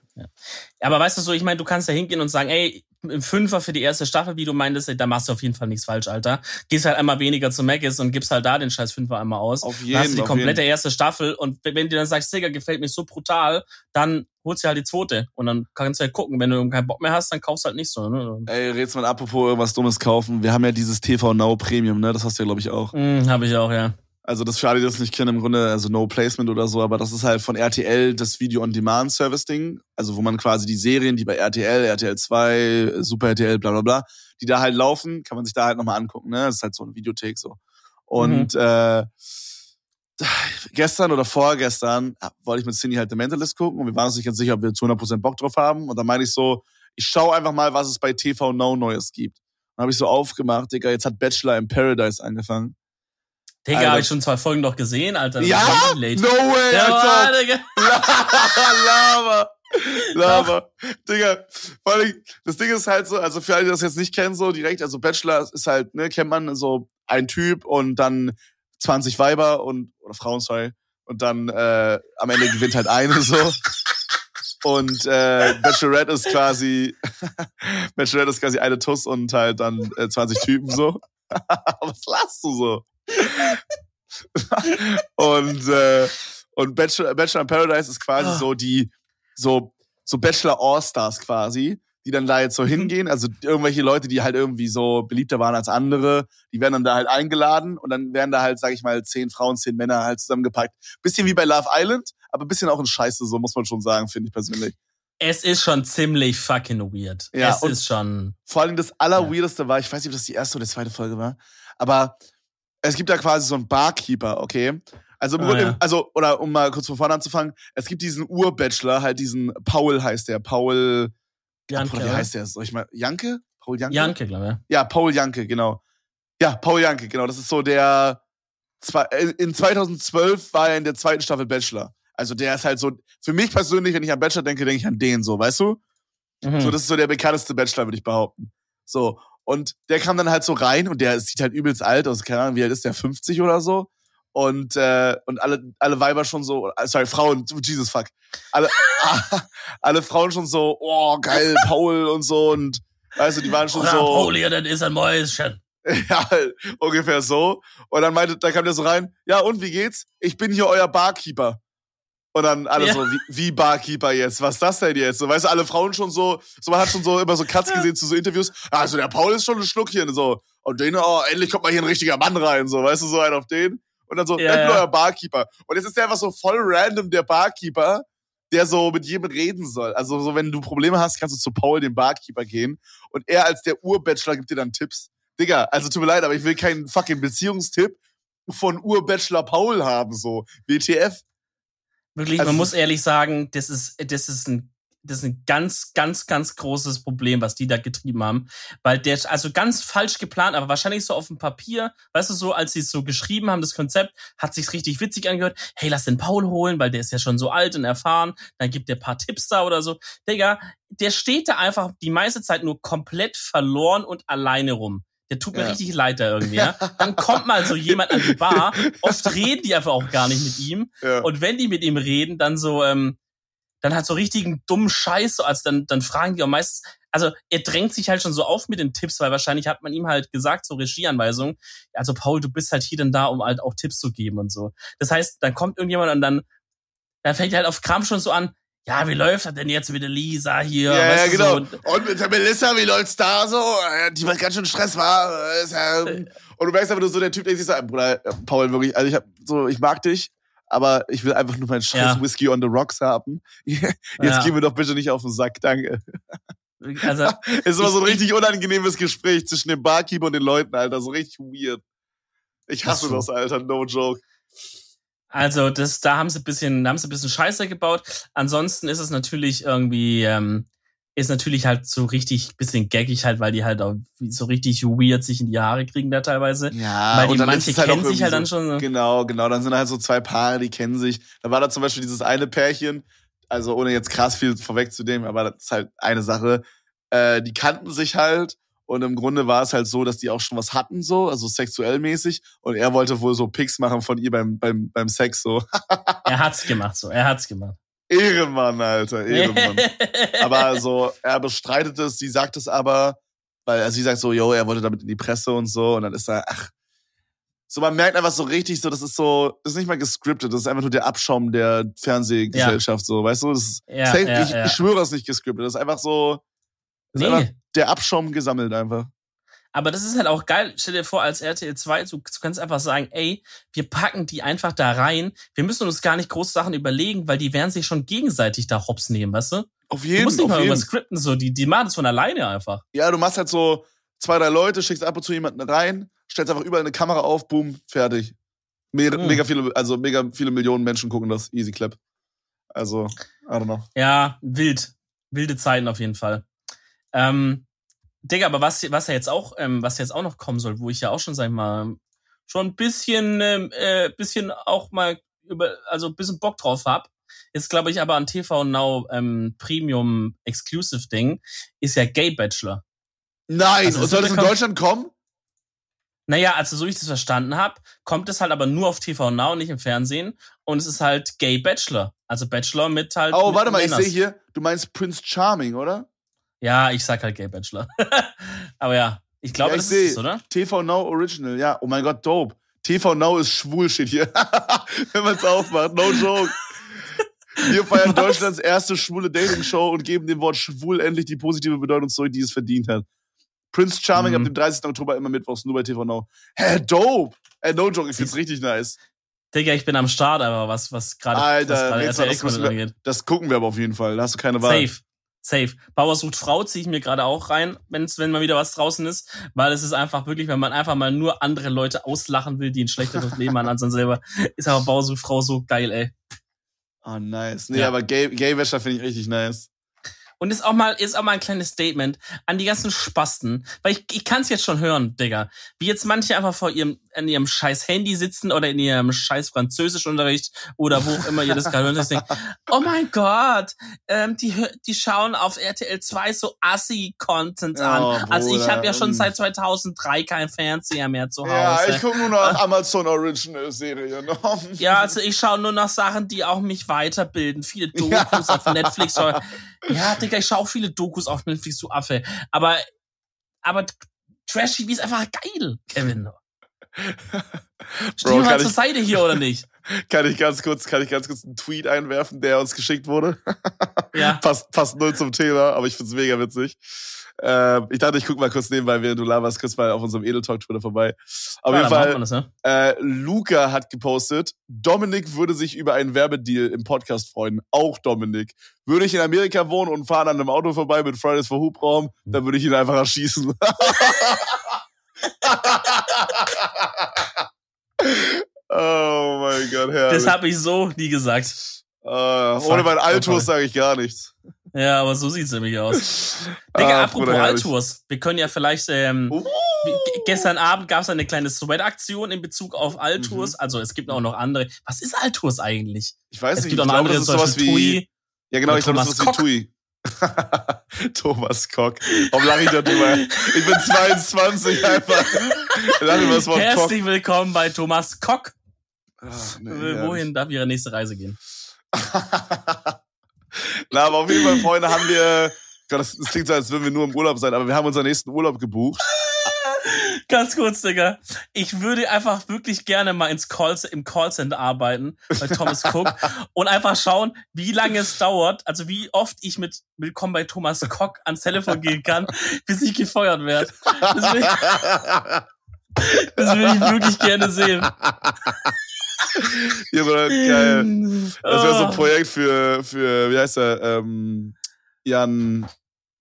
Speaker 2: Aber weißt du so, ich meine, du kannst da hingehen und sagen, ey, im Fünfer für die erste Staffel, wie du meintest, ey, da machst du auf jeden Fall nichts falsch, Alter. Gehst halt einmal weniger zu Macis und gibst halt da den scheiß Fünfer einmal aus.
Speaker 1: Auf
Speaker 2: Dann hast du
Speaker 1: jeden
Speaker 2: die komplette
Speaker 1: jeden.
Speaker 2: erste Staffel und wenn wenn du dann sagst, Digga, gefällt mir so brutal, dann holst du halt die zweite und dann kannst du halt gucken. Wenn du keinen Bock mehr hast, dann kaufst du halt nicht so. Ne?
Speaker 1: Ey, red's mal apropos irgendwas Dummes kaufen. Wir haben ja dieses TV Now Premium, ne? Das hast du ja, glaube ich, auch.
Speaker 2: Hm, Habe ich auch, ja.
Speaker 1: Also das für alle, die das nicht kennen, im Grunde, also No Placement oder so, aber das ist halt von RTL das Video-on-Demand-Service-Ding. Also wo man quasi die Serien, die bei RTL, RTL 2, Super RTL, bla bla bla, die da halt laufen, kann man sich da halt nochmal angucken, ne? Das ist halt so eine Videothek so. Und äh, gestern oder vorgestern ja, wollte ich mit Cindy halt The Mentalist gucken und wir waren uns nicht ganz sicher, ob wir zu 100% Bock drauf haben. Und dann meinte ich so, ich schaue einfach mal, was es bei TV Now Neues gibt. Dann habe ich so aufgemacht, Digga, jetzt hat Bachelor in Paradise angefangen.
Speaker 2: Digga, habe ich schon zwei Folgen doch gesehen, Alter.
Speaker 1: Ja? No way,
Speaker 2: Ja,
Speaker 1: Alter.
Speaker 2: Digga.
Speaker 1: Lava. Lava. Digga, vor allem, das Ding ist halt so, also für alle, die das jetzt nicht kennen, so direkt, also Bachelor ist halt, ne, kennt man so ein Typ und dann 20 Weiber und, oder Frauen, sorry, und dann äh, am Ende gewinnt halt eine so. Und äh, Bachelorette ist quasi, Bachelorette ist quasi eine Tuss und halt dann äh, 20 Typen so. Was lachst du so? und äh, und Bachelor, Bachelor in Paradise ist quasi
Speaker 2: Ah.
Speaker 1: so die so so Bachelor All-Stars quasi, die dann da jetzt so hingehen, also irgendwelche Leute, die halt irgendwie so beliebter waren als andere, die werden dann da halt eingeladen und dann werden da halt, sag ich mal, zehn Frauen, zehn Männer halt zusammengepackt. Bisschen wie bei Love Island, aber bisschen auch in Scheiße, so muss man schon sagen, finde ich persönlich.
Speaker 2: Es ist schon ziemlich fucking weird.
Speaker 1: Ja,
Speaker 2: es ist schon.
Speaker 1: Vor allem das Allerweirdeste war, ich weiß nicht, ob das die erste oder zweite Folge war, aber es gibt da quasi so einen Barkeeper, okay? Also im
Speaker 2: Ah,
Speaker 1: Grunde,
Speaker 2: ja.
Speaker 1: also, oder um mal kurz von vorne anzufangen, es gibt diesen Ur-Bachelor, halt diesen Paul heißt der, Paul,
Speaker 2: Janke,
Speaker 1: oder wie heißt der? Soll ich mal, Janke? Paul Janke?
Speaker 2: Janke, glaube ich.
Speaker 1: Ja, Paul Janke, genau. Ja, Paul Janke, genau. Das ist so der, äh, in 2012 war er in der zweiten Staffel Bachelor. Also der ist halt so, für mich persönlich, wenn ich an Bachelor denke, denke ich an den so, weißt du?
Speaker 2: Mhm.
Speaker 1: So, das ist so der bekannteste Bachelor, würde ich behaupten. So. Und der kam dann halt so rein und der sieht halt übelst alt aus, keine Ahnung, wie alt ist der, 50 oder so? Und, äh, und alle, alle Weiber schon so, äh, sorry, Frauen, Jesus fuck. Alle, alle Frauen schon so, oh, geil, Paul und so und, weißt du, die waren schon
Speaker 2: Oder
Speaker 1: so.
Speaker 2: Pauli, das ist ein Mäuschen.
Speaker 1: Ja, ungefähr so. Und dann meinte, da kam der so rein, ja, und wie geht's? Ich bin hier euer Barkeeper. Und dann alle
Speaker 2: Ja.
Speaker 1: so, wie, wie Barkeeper jetzt? Was ist das denn jetzt? So, weißt du, alle Frauen schon so, so man hat schon so immer so Cuts gesehen zu so Interviews. Also der Paul ist schon ein Schluckchen, so. Und den, oh, endlich kommt mal hier ein richtiger Mann rein, so, weißt du, so ein auf den. Und dann so,
Speaker 2: Ja,
Speaker 1: ja,
Speaker 2: ja.
Speaker 1: neuer Barkeeper. Und jetzt ist der einfach so voll random der Barkeeper, der so mit jedem reden soll. Also so, wenn du Probleme hast, kannst du zu Paul, dem Barkeeper, gehen. Und er als der Urbachelor gibt dir dann Tipps. Digga, also tut mir leid, aber ich will keinen fucking Beziehungstipp von Urbachelor Paul haben, so. WTF.
Speaker 2: Wirklich,
Speaker 1: Also
Speaker 2: man
Speaker 1: es
Speaker 2: muss ehrlich sagen, das ist, das ist ein, das ist ein ganz, ganz, ganz großes Problem, was die da getrieben haben. Weil der, also ganz falsch geplant, aber wahrscheinlich so auf dem Papier, weißt du, so, als sie es so geschrieben haben, das Konzept, hat sich's richtig witzig angehört. Hey, lass den Paul holen, weil der ist ja schon so alt und erfahren. Dann gibt der paar Tipps da oder so. Digga, der steht da einfach die meiste Zeit nur komplett verloren und alleine rum. Der tut mir
Speaker 1: Ja.
Speaker 2: richtig leid da irgendwie, ja. Dann kommt mal so jemand an die Bar. Oft reden die einfach auch gar nicht mit ihm.
Speaker 1: Ja.
Speaker 2: Und wenn die mit ihm reden, dann so, ähm, dann hat so richtigen dummen Scheiß, so, also dann, dann fragen die auch meistens, also er drängt sich halt schon so auf mit den Tipps, weil wahrscheinlich hat man ihm halt gesagt, so Regieanweisungen, also Paul, du bist halt hier denn da, um halt auch Tipps zu geben und so. Das heißt, dann kommt irgendjemand und dann, dann fängt er halt auf Kram schon so an, ja, wie läuft das denn jetzt mit der Lisa hier?
Speaker 1: Ja, ja,
Speaker 2: weißt du,
Speaker 1: genau.
Speaker 2: So, und,
Speaker 1: Und mit der Melissa, wie läuft's da so? Äh, Die was ganz schön Stress war. äh, ähm, und du merkst einfach nur so, der Typ, der sich so, äh, Bruder, äh, Paul, wirklich, also ich hab so, ich mag dich, aber ich will einfach nur meinen scheiß
Speaker 2: Ja.
Speaker 1: Whisky on the Rocks haben. Jetzt
Speaker 2: Ja.
Speaker 1: gehen wir doch bitte nicht auf den Sack, danke.
Speaker 2: also,
Speaker 1: Es immer so ein
Speaker 2: Ich-
Speaker 1: richtig unangenehmes Gespräch zwischen dem Barkeeper und den Leuten, Alter, so richtig weird. Ich hasse das, Alter, no joke.
Speaker 2: Also das, da haben sie ein bisschen, da haben sie ein bisschen Scheiße gebaut. Ansonsten ist es natürlich irgendwie, ähm, ist natürlich halt so richtig bisschen gaggig halt, weil die halt auch so richtig weird sich in die Haare kriegen da teilweise.
Speaker 1: Ja,
Speaker 2: weil die
Speaker 1: und dann
Speaker 2: manche
Speaker 1: halt
Speaker 2: kennen sich halt dann schon.
Speaker 1: so,
Speaker 2: so-
Speaker 1: Genau, genau. Dann sind halt so zwei Paare, die kennen sich. Da war da zum Beispiel dieses eine Pärchen, also ohne jetzt krass viel vorwegzunehmen, aber das ist halt eine Sache. Äh, die kannten sich halt und im Grunde war es halt so, dass die auch schon was hatten, so, also sexuell mäßig. Und er wollte wohl so Pics machen von ihr beim, beim, beim Sex, so.
Speaker 2: Er hat's gemacht, so. Er hat's gemacht.
Speaker 1: Ehrenmann, Alter, Ehrenmann. aber so, er bestreitet es, sie sagt es aber, weil also sie sagt so, yo, er wollte damit in die Presse und so, und dann ist er, ach, so man merkt einfach so richtig, so das ist so, das ist nicht mal gescriptet, das ist einfach nur der Abschaum der Fernsehgesellschaft, so, weißt du, das ist,
Speaker 2: Ja,
Speaker 1: safe,
Speaker 2: ja,
Speaker 1: ich,
Speaker 2: ja.
Speaker 1: ich schwöre, das ist nicht gescriptet, das ist einfach so, das ist
Speaker 2: Nee.
Speaker 1: einfach der Abschaum gesammelt einfach.
Speaker 2: Aber das ist halt auch geil. Stell dir vor, als RTL 2, du, du kannst einfach sagen, ey, wir packen die einfach da rein. Wir müssen uns gar nicht groß Sachen überlegen, weil die werden sich schon gegenseitig da hops nehmen, weißt du?
Speaker 1: Auf
Speaker 2: Du
Speaker 1: jeden,
Speaker 2: musst nicht mal über Skripten so, die, die machen das von alleine einfach.
Speaker 1: Ja, du machst halt so zwei, drei Leute, schickst ab und zu jemanden rein, stellst einfach überall eine Kamera auf, boom, fertig. Mega,
Speaker 2: Hm.
Speaker 1: mega viele, also mega viele Millionen Menschen gucken das, easy clap. Also, I don't know.
Speaker 2: Ja, wild. Wilde Zeiten auf jeden Fall. Ähm, Digga, aber was, was ja jetzt auch, ähm, was jetzt auch noch kommen soll, wo ich ja auch schon, sag ich mal, schon ein bisschen, ähm, äh, bisschen auch mal über, also ein bisschen Bock drauf hab, ist glaube ich aber an TV Now ähm, Premium Exclusive Ding, ist ja Gay Bachelor.
Speaker 1: Nein,
Speaker 2: Also,
Speaker 1: und soll das in Deutschland kommen?
Speaker 2: Naja, also so wie ich das verstanden hab, kommt es halt aber nur auf TV Now, nicht im Fernsehen. Und es ist halt Gay Bachelor. Also Bachelor mit halt.
Speaker 1: Oh, warte mal, ich
Speaker 2: Männers.
Speaker 1: sehe hier, du meinst Prince Charming, oder?
Speaker 2: Ja, ich sag halt Gay Bachelor. aber ja, ich glaube,
Speaker 1: Ja, ich
Speaker 2: das
Speaker 1: seh.
Speaker 2: ist es, oder?
Speaker 1: TV Now Original, ja. Oh mein Gott, dope. TV Now ist schwul, shit hier. Wenn man es aufmacht, no joke. Wir feiern
Speaker 2: Was?
Speaker 1: Deutschlands erste schwule Dating-Show und geben dem Wort schwul endlich die positive Bedeutung zurück, die es verdient hat. Prince Charming
Speaker 2: Mhm.
Speaker 1: ab dem 30. Oktober immer mittwochs, nur bei TV Now. Hä, dope! Ey, no joke, ich find's richtig nice.
Speaker 2: Digga, ich bin am Start, aber was, was gerade
Speaker 1: Alter,
Speaker 2: was
Speaker 1: das
Speaker 2: RTL
Speaker 1: müssen wir-. Das gucken wir aber auf jeden Fall, da hast du keine Wahl.
Speaker 2: Safe. Safe. Bauer sucht Frau ziehe ich mir gerade auch rein, wenn's, wenn mal wieder was draußen ist, weil es ist einfach wirklich, wenn man einfach mal nur andere Leute auslachen will, die ein schlechteres Leben haben als man selber, ist aber Bauer sucht Frau so geil, ey.
Speaker 1: Oh, nice. Nee,
Speaker 2: Ja.
Speaker 1: aber Gay, Gay Wäscher finde ich richtig nice.
Speaker 2: Und ist auch mal, ist auch mal ein kleines Statement an die ganzen Spasten. Weil ich, ich kann es jetzt schon hören, Digga. Wie jetzt manche einfach vor ihrem, in ihrem scheiß Handy sitzen oder in ihrem scheiß Französischunterricht oder wo auch immer ihr das gerade hört denkt, oh mein Gott, ähm, die, die schauen auf RTL 2 so Assi-Content an.
Speaker 1: Oh,
Speaker 2: also ich habe ja schon
Speaker 1: mm.
Speaker 2: seit 2003 keinen Fernseher mehr zu Hause.
Speaker 1: Ja, ich gucke nur noch Amazon Original Serien.
Speaker 2: Ja, also ich schaue nur nach Sachen, die auch mich weiterbilden. Viele Dokus auf Netflix. Ja, Digga, ich schaue auch viele Dokus auf Netflix, du Affe. Aber, aber Trash TV ist einfach geil, Kevin. Steh
Speaker 1: Bro,
Speaker 2: mal zur
Speaker 1: ich,
Speaker 2: Seite hier, oder nicht?
Speaker 1: kann ich ganz kurz, kann ich ganz kurz einen Tweet einwerfen, der uns geschickt wurde?
Speaker 2: Ja.
Speaker 1: passt, passt null zum Thema, aber ich find's mega witzig. Äh, ich dachte, ich guck mal kurz nebenbei, während du laberst, kurz mal auf unserem Edeltalk-Twitter vorbei. Auf
Speaker 2: Ja,
Speaker 1: jeden Fall,
Speaker 2: Das, ne?
Speaker 1: äh, Luca hat gepostet, Dominik würde sich über einen Werbedeal im Podcast freuen. Auch Dominik. Würde ich in Amerika wohnen und fahren an einem Auto vorbei mit Fridays for Hubraum, dann würde ich ihn einfach erschießen. oh mein Gott, herrlich.
Speaker 2: Das habe ich so nie gesagt.
Speaker 1: Äh, ohne mein Altus sage ich gar nichts.
Speaker 2: Ja, aber so sieht's nämlich aus. Digga,
Speaker 1: Ah,
Speaker 2: apropos. Altours. Wir können ja vielleicht, ähm,
Speaker 1: Uh.
Speaker 2: gestern Abend gab's eine kleine Sweat-Aktion in Bezug auf Altours.
Speaker 1: Mhm.
Speaker 2: Also es gibt auch noch andere. Was ist Altours eigentlich?
Speaker 1: Ich weiß
Speaker 2: es
Speaker 1: nicht,
Speaker 2: gibt auch
Speaker 1: ich
Speaker 2: noch
Speaker 1: glaube,
Speaker 2: andere,
Speaker 1: das ist sowas wie.
Speaker 2: Tui.
Speaker 1: Ja, genau, ich glaube, das
Speaker 2: Thomas
Speaker 1: ist sowas wie Tui. Thomas Kock. Warum lache ich da drüber? Ich bin 22 einfach. Lache über das Wort Kock.
Speaker 2: Herzlich willkommen bei Thomas Kock.
Speaker 1: Ach, nee.
Speaker 2: Wohin darf Ihre nächste Reise gehen?
Speaker 1: Na, aber auf jeden Fall, Freunde, haben wir. Gott, das, das klingt so, als würden wir nur im Urlaub sein, aber wir haben unseren nächsten Urlaub gebucht.
Speaker 2: Ganz kurz, Digga. Ich würde einfach wirklich gerne mal ins Call, im Callcenter arbeiten bei Thomas Cook und einfach schauen, wie lange es dauert, also wie oft ich mit Willkommen bei Thomas Cook ans Telefon gehen kann, bis ich gefeuert werde. Das will, ich- das will ich wirklich gerne sehen.
Speaker 1: Ja, Bruder, geil. Das wäre so ein
Speaker 2: Oh.
Speaker 1: Projekt für, für wie heißt er? Ähm, Jan.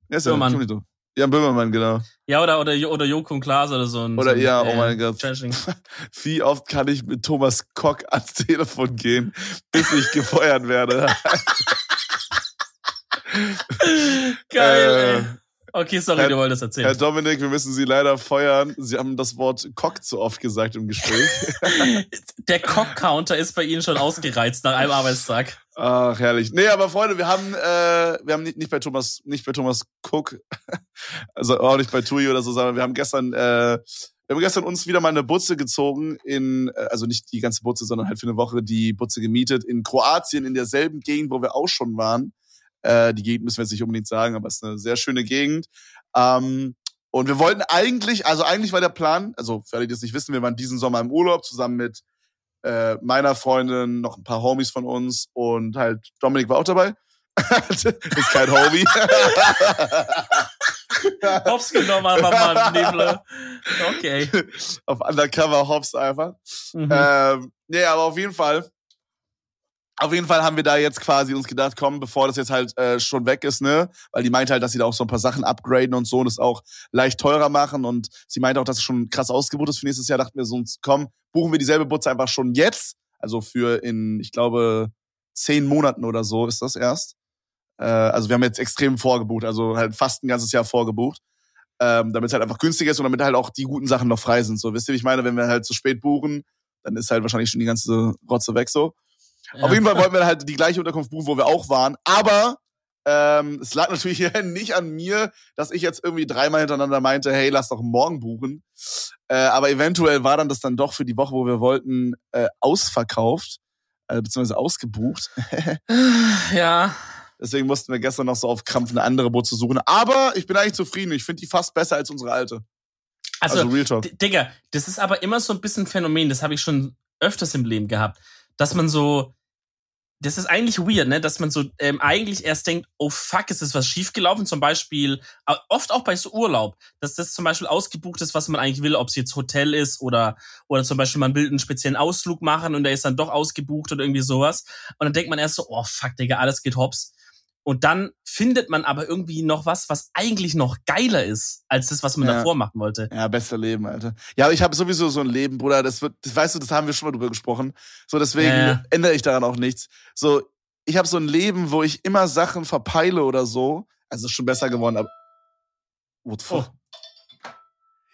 Speaker 1: Wie heißt er?
Speaker 2: Böhmermann.
Speaker 1: Drauf. Jan Böhmermann, genau.
Speaker 2: Ja, oder, oder, oder Joko und Klaas oder so ein.
Speaker 1: Oder
Speaker 2: so ein,
Speaker 1: ja, oh mein Gott. Wie oft kann ich mit Thomas Kock ans Telefon gehen, bis ich gefeuert werde?
Speaker 2: Geil,
Speaker 1: Äh,
Speaker 2: ey. Okay, sorry,
Speaker 1: Herr-
Speaker 2: du wolltest
Speaker 1: Herr
Speaker 2: erzählen.
Speaker 1: Dominik, wir müssen Sie leider feuern. Sie haben das Wort Kock zu oft gesagt im Gespräch.
Speaker 2: Der Cock-Counter ist bei Ihnen schon ausgereizt nach einem Arbeitstag.
Speaker 1: Ach, herrlich. Nee, aber Freunde, wir haben, äh, wir haben nicht, nicht bei Thomas, nicht bei Thomas Cook, also auch nicht bei Tui oder so, sondern wir haben gestern, äh, wir haben gestern uns wieder mal eine Butze gezogen in, äh, also nicht die ganze Butze, sondern halt für eine Woche die Butze gemietet in Kroatien, in derselben Gegend, wo wir auch schon waren. Äh, die Gegend müssen wir jetzt nicht unbedingt sagen, aber es ist eine sehr schöne Gegend. Ähm, und wir wollten eigentlich, also eigentlich war der Plan, also für alle, die das nicht wissen, wir waren diesen Sommer im Urlaub zusammen mit äh, meiner Freundin, noch ein paar Homies von uns und halt Dominik war auch dabei. ist kein Homie.
Speaker 2: Hops genommen, aber mal Nebel. Okay.
Speaker 1: Auf Undercover Hops einfach.
Speaker 2: Mhm.
Speaker 1: Ähm, nee, aber auf jeden Fall. Auf jeden Fall haben wir da jetzt quasi uns gedacht, komm, bevor das jetzt halt äh, schon weg ist, ne? Weil die meinte halt, dass sie da auch so ein paar Sachen upgraden und so und es auch leicht teurer machen. Und sie meinte auch, dass es schon krass ausgebucht ist für nächstes Jahr. Dachten wir so, komm, buchen wir dieselbe Butze einfach schon jetzt. Also für in, ich glaube, zehn Monaten oder so ist das erst. Äh, also wir haben jetzt extrem vorgebucht, also halt fast ein ganzes Jahr vorgebucht. Ähm, damit es halt einfach günstiger ist und damit halt auch die guten Sachen noch frei sind. So, wisst ihr, wie ich meine? Wenn wir halt zu spät buchen, dann ist halt wahrscheinlich schon die ganze Rotze weg so.
Speaker 2: Ja.
Speaker 1: Auf jeden Fall wollten wir halt die gleiche Unterkunft buchen, wo wir auch waren. Aber ähm, es lag natürlich nicht an mir, dass ich jetzt irgendwie dreimal hintereinander meinte, hey, lass doch morgen buchen. Äh, aber eventuell war dann das dann doch für die Woche, wo wir wollten, äh, ausverkauft, äh, beziehungsweise ausgebucht.
Speaker 2: Ja.
Speaker 1: Deswegen mussten wir gestern noch so auf Krampf eine andere Butze suchen. Aber ich bin eigentlich zufrieden. Ich finde die fast besser als unsere alte.
Speaker 2: Also,
Speaker 1: Also, Real Talk.
Speaker 2: Digga, das ist aber immer so ein bisschen ein Phänomen, das habe ich schon öfters im Leben gehabt, dass man so, das ist eigentlich weird, ne, dass man so ähm, eigentlich erst denkt, oh fuck, ist das was schiefgelaufen, zum Beispiel, oft auch bei so Urlaub, dass das zum Beispiel ausgebucht ist, was man eigentlich will, ob es jetzt Hotel ist oder, oder zum Beispiel man will einen speziellen Ausflug machen und der ist dann doch ausgebucht oder irgendwie sowas und dann denkt man erst so, oh fuck, Digga, alles geht hops. Und dann findet man aber irgendwie noch was, was eigentlich noch geiler ist, als das, was man
Speaker 1: Ja.
Speaker 2: davor machen wollte.
Speaker 1: Ja, bester Leben, Alter. Ja, aber ich habe sowieso so ein Leben, Bruder. Das wird, das, weißt du, das haben wir schon mal drüber gesprochen. So, deswegen
Speaker 2: ja.
Speaker 1: ändere ich daran auch nichts. So, ich habe so ein Leben, wo ich immer Sachen verpeile oder so. Also ist schon besser geworden, aber. What the fuck?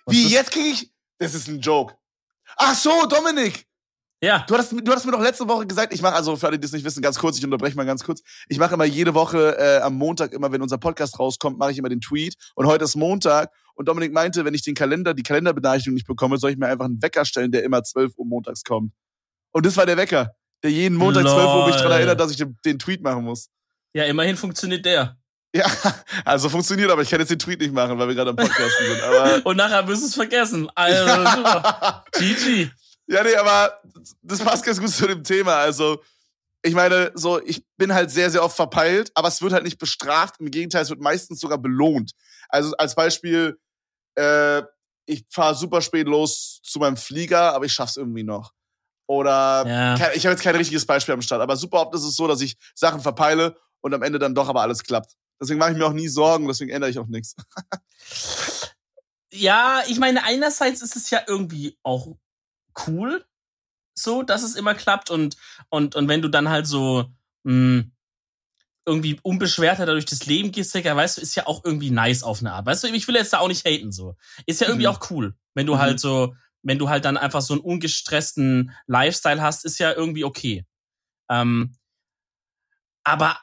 Speaker 2: Was
Speaker 1: Wie, jetzt krieg ich. Das ist ein Joke. Ach so, Dominik!
Speaker 2: Ja.
Speaker 1: Du hattest, du hattest mir doch letzte Woche gesagt, ich mache, also für alle, die es nicht wissen, ganz kurz, ich unterbreche mal ganz kurz. Ich mache immer jede Woche äh, am Montag, immer wenn unser Podcast rauskommt, mache ich immer den Tweet. Und heute ist Montag. Und Dominik meinte, wenn ich den Kalender, die Kalenderbenachrichtigung nicht bekomme, soll ich mir einfach einen Wecker stellen, der immer 12 Uhr montags kommt. Und das war der Wecker, der jeden Montag 12 Uhr mich daran
Speaker 2: Lol.
Speaker 1: erinnert, dass ich den, den Tweet machen muss.
Speaker 2: Ja, immerhin funktioniert der.
Speaker 1: Ja, also funktioniert, aber ich kann jetzt den Tweet nicht machen, weil wir gerade am Podcasten sind. Aber
Speaker 2: Und nachher wirst du es vergessen. Also, super. GG.
Speaker 1: Ja, nee, aber das passt ganz gut zu dem Thema. Also, ich meine, so, ich bin halt sehr, sehr oft verpeilt, aber es wird halt nicht bestraft. Im Gegenteil, es wird meistens sogar belohnt. Also als Beispiel, äh, ich fahre super spät los zu meinem Flieger, aber ich schaff's irgendwie noch. Oder
Speaker 2: Ja.
Speaker 1: kein- ich habe jetzt kein richtiges Beispiel am Start, aber super oft ist es so, dass ich Sachen verpeile und am Ende dann doch aber alles klappt. Deswegen mache ich mir auch nie Sorgen, deswegen ändere ich auch nichts.
Speaker 2: Ja, ich meine, einerseits ist es ja irgendwie auch cool, so, dass es immer klappt und, und, und wenn du dann halt so, mh, irgendwie unbeschwerter dadurch das Leben gehst, Digga, weißt du, ist ja auch irgendwie nice auf eine Art. Weißt du, ich will jetzt da auch nicht haten, so. Ist ja irgendwie
Speaker 1: Mhm.
Speaker 2: auch cool. Wenn du
Speaker 1: Mhm.
Speaker 2: halt so, wenn du halt dann einfach so einen ungestressten Lifestyle hast, ist ja irgendwie okay. Ähm, aber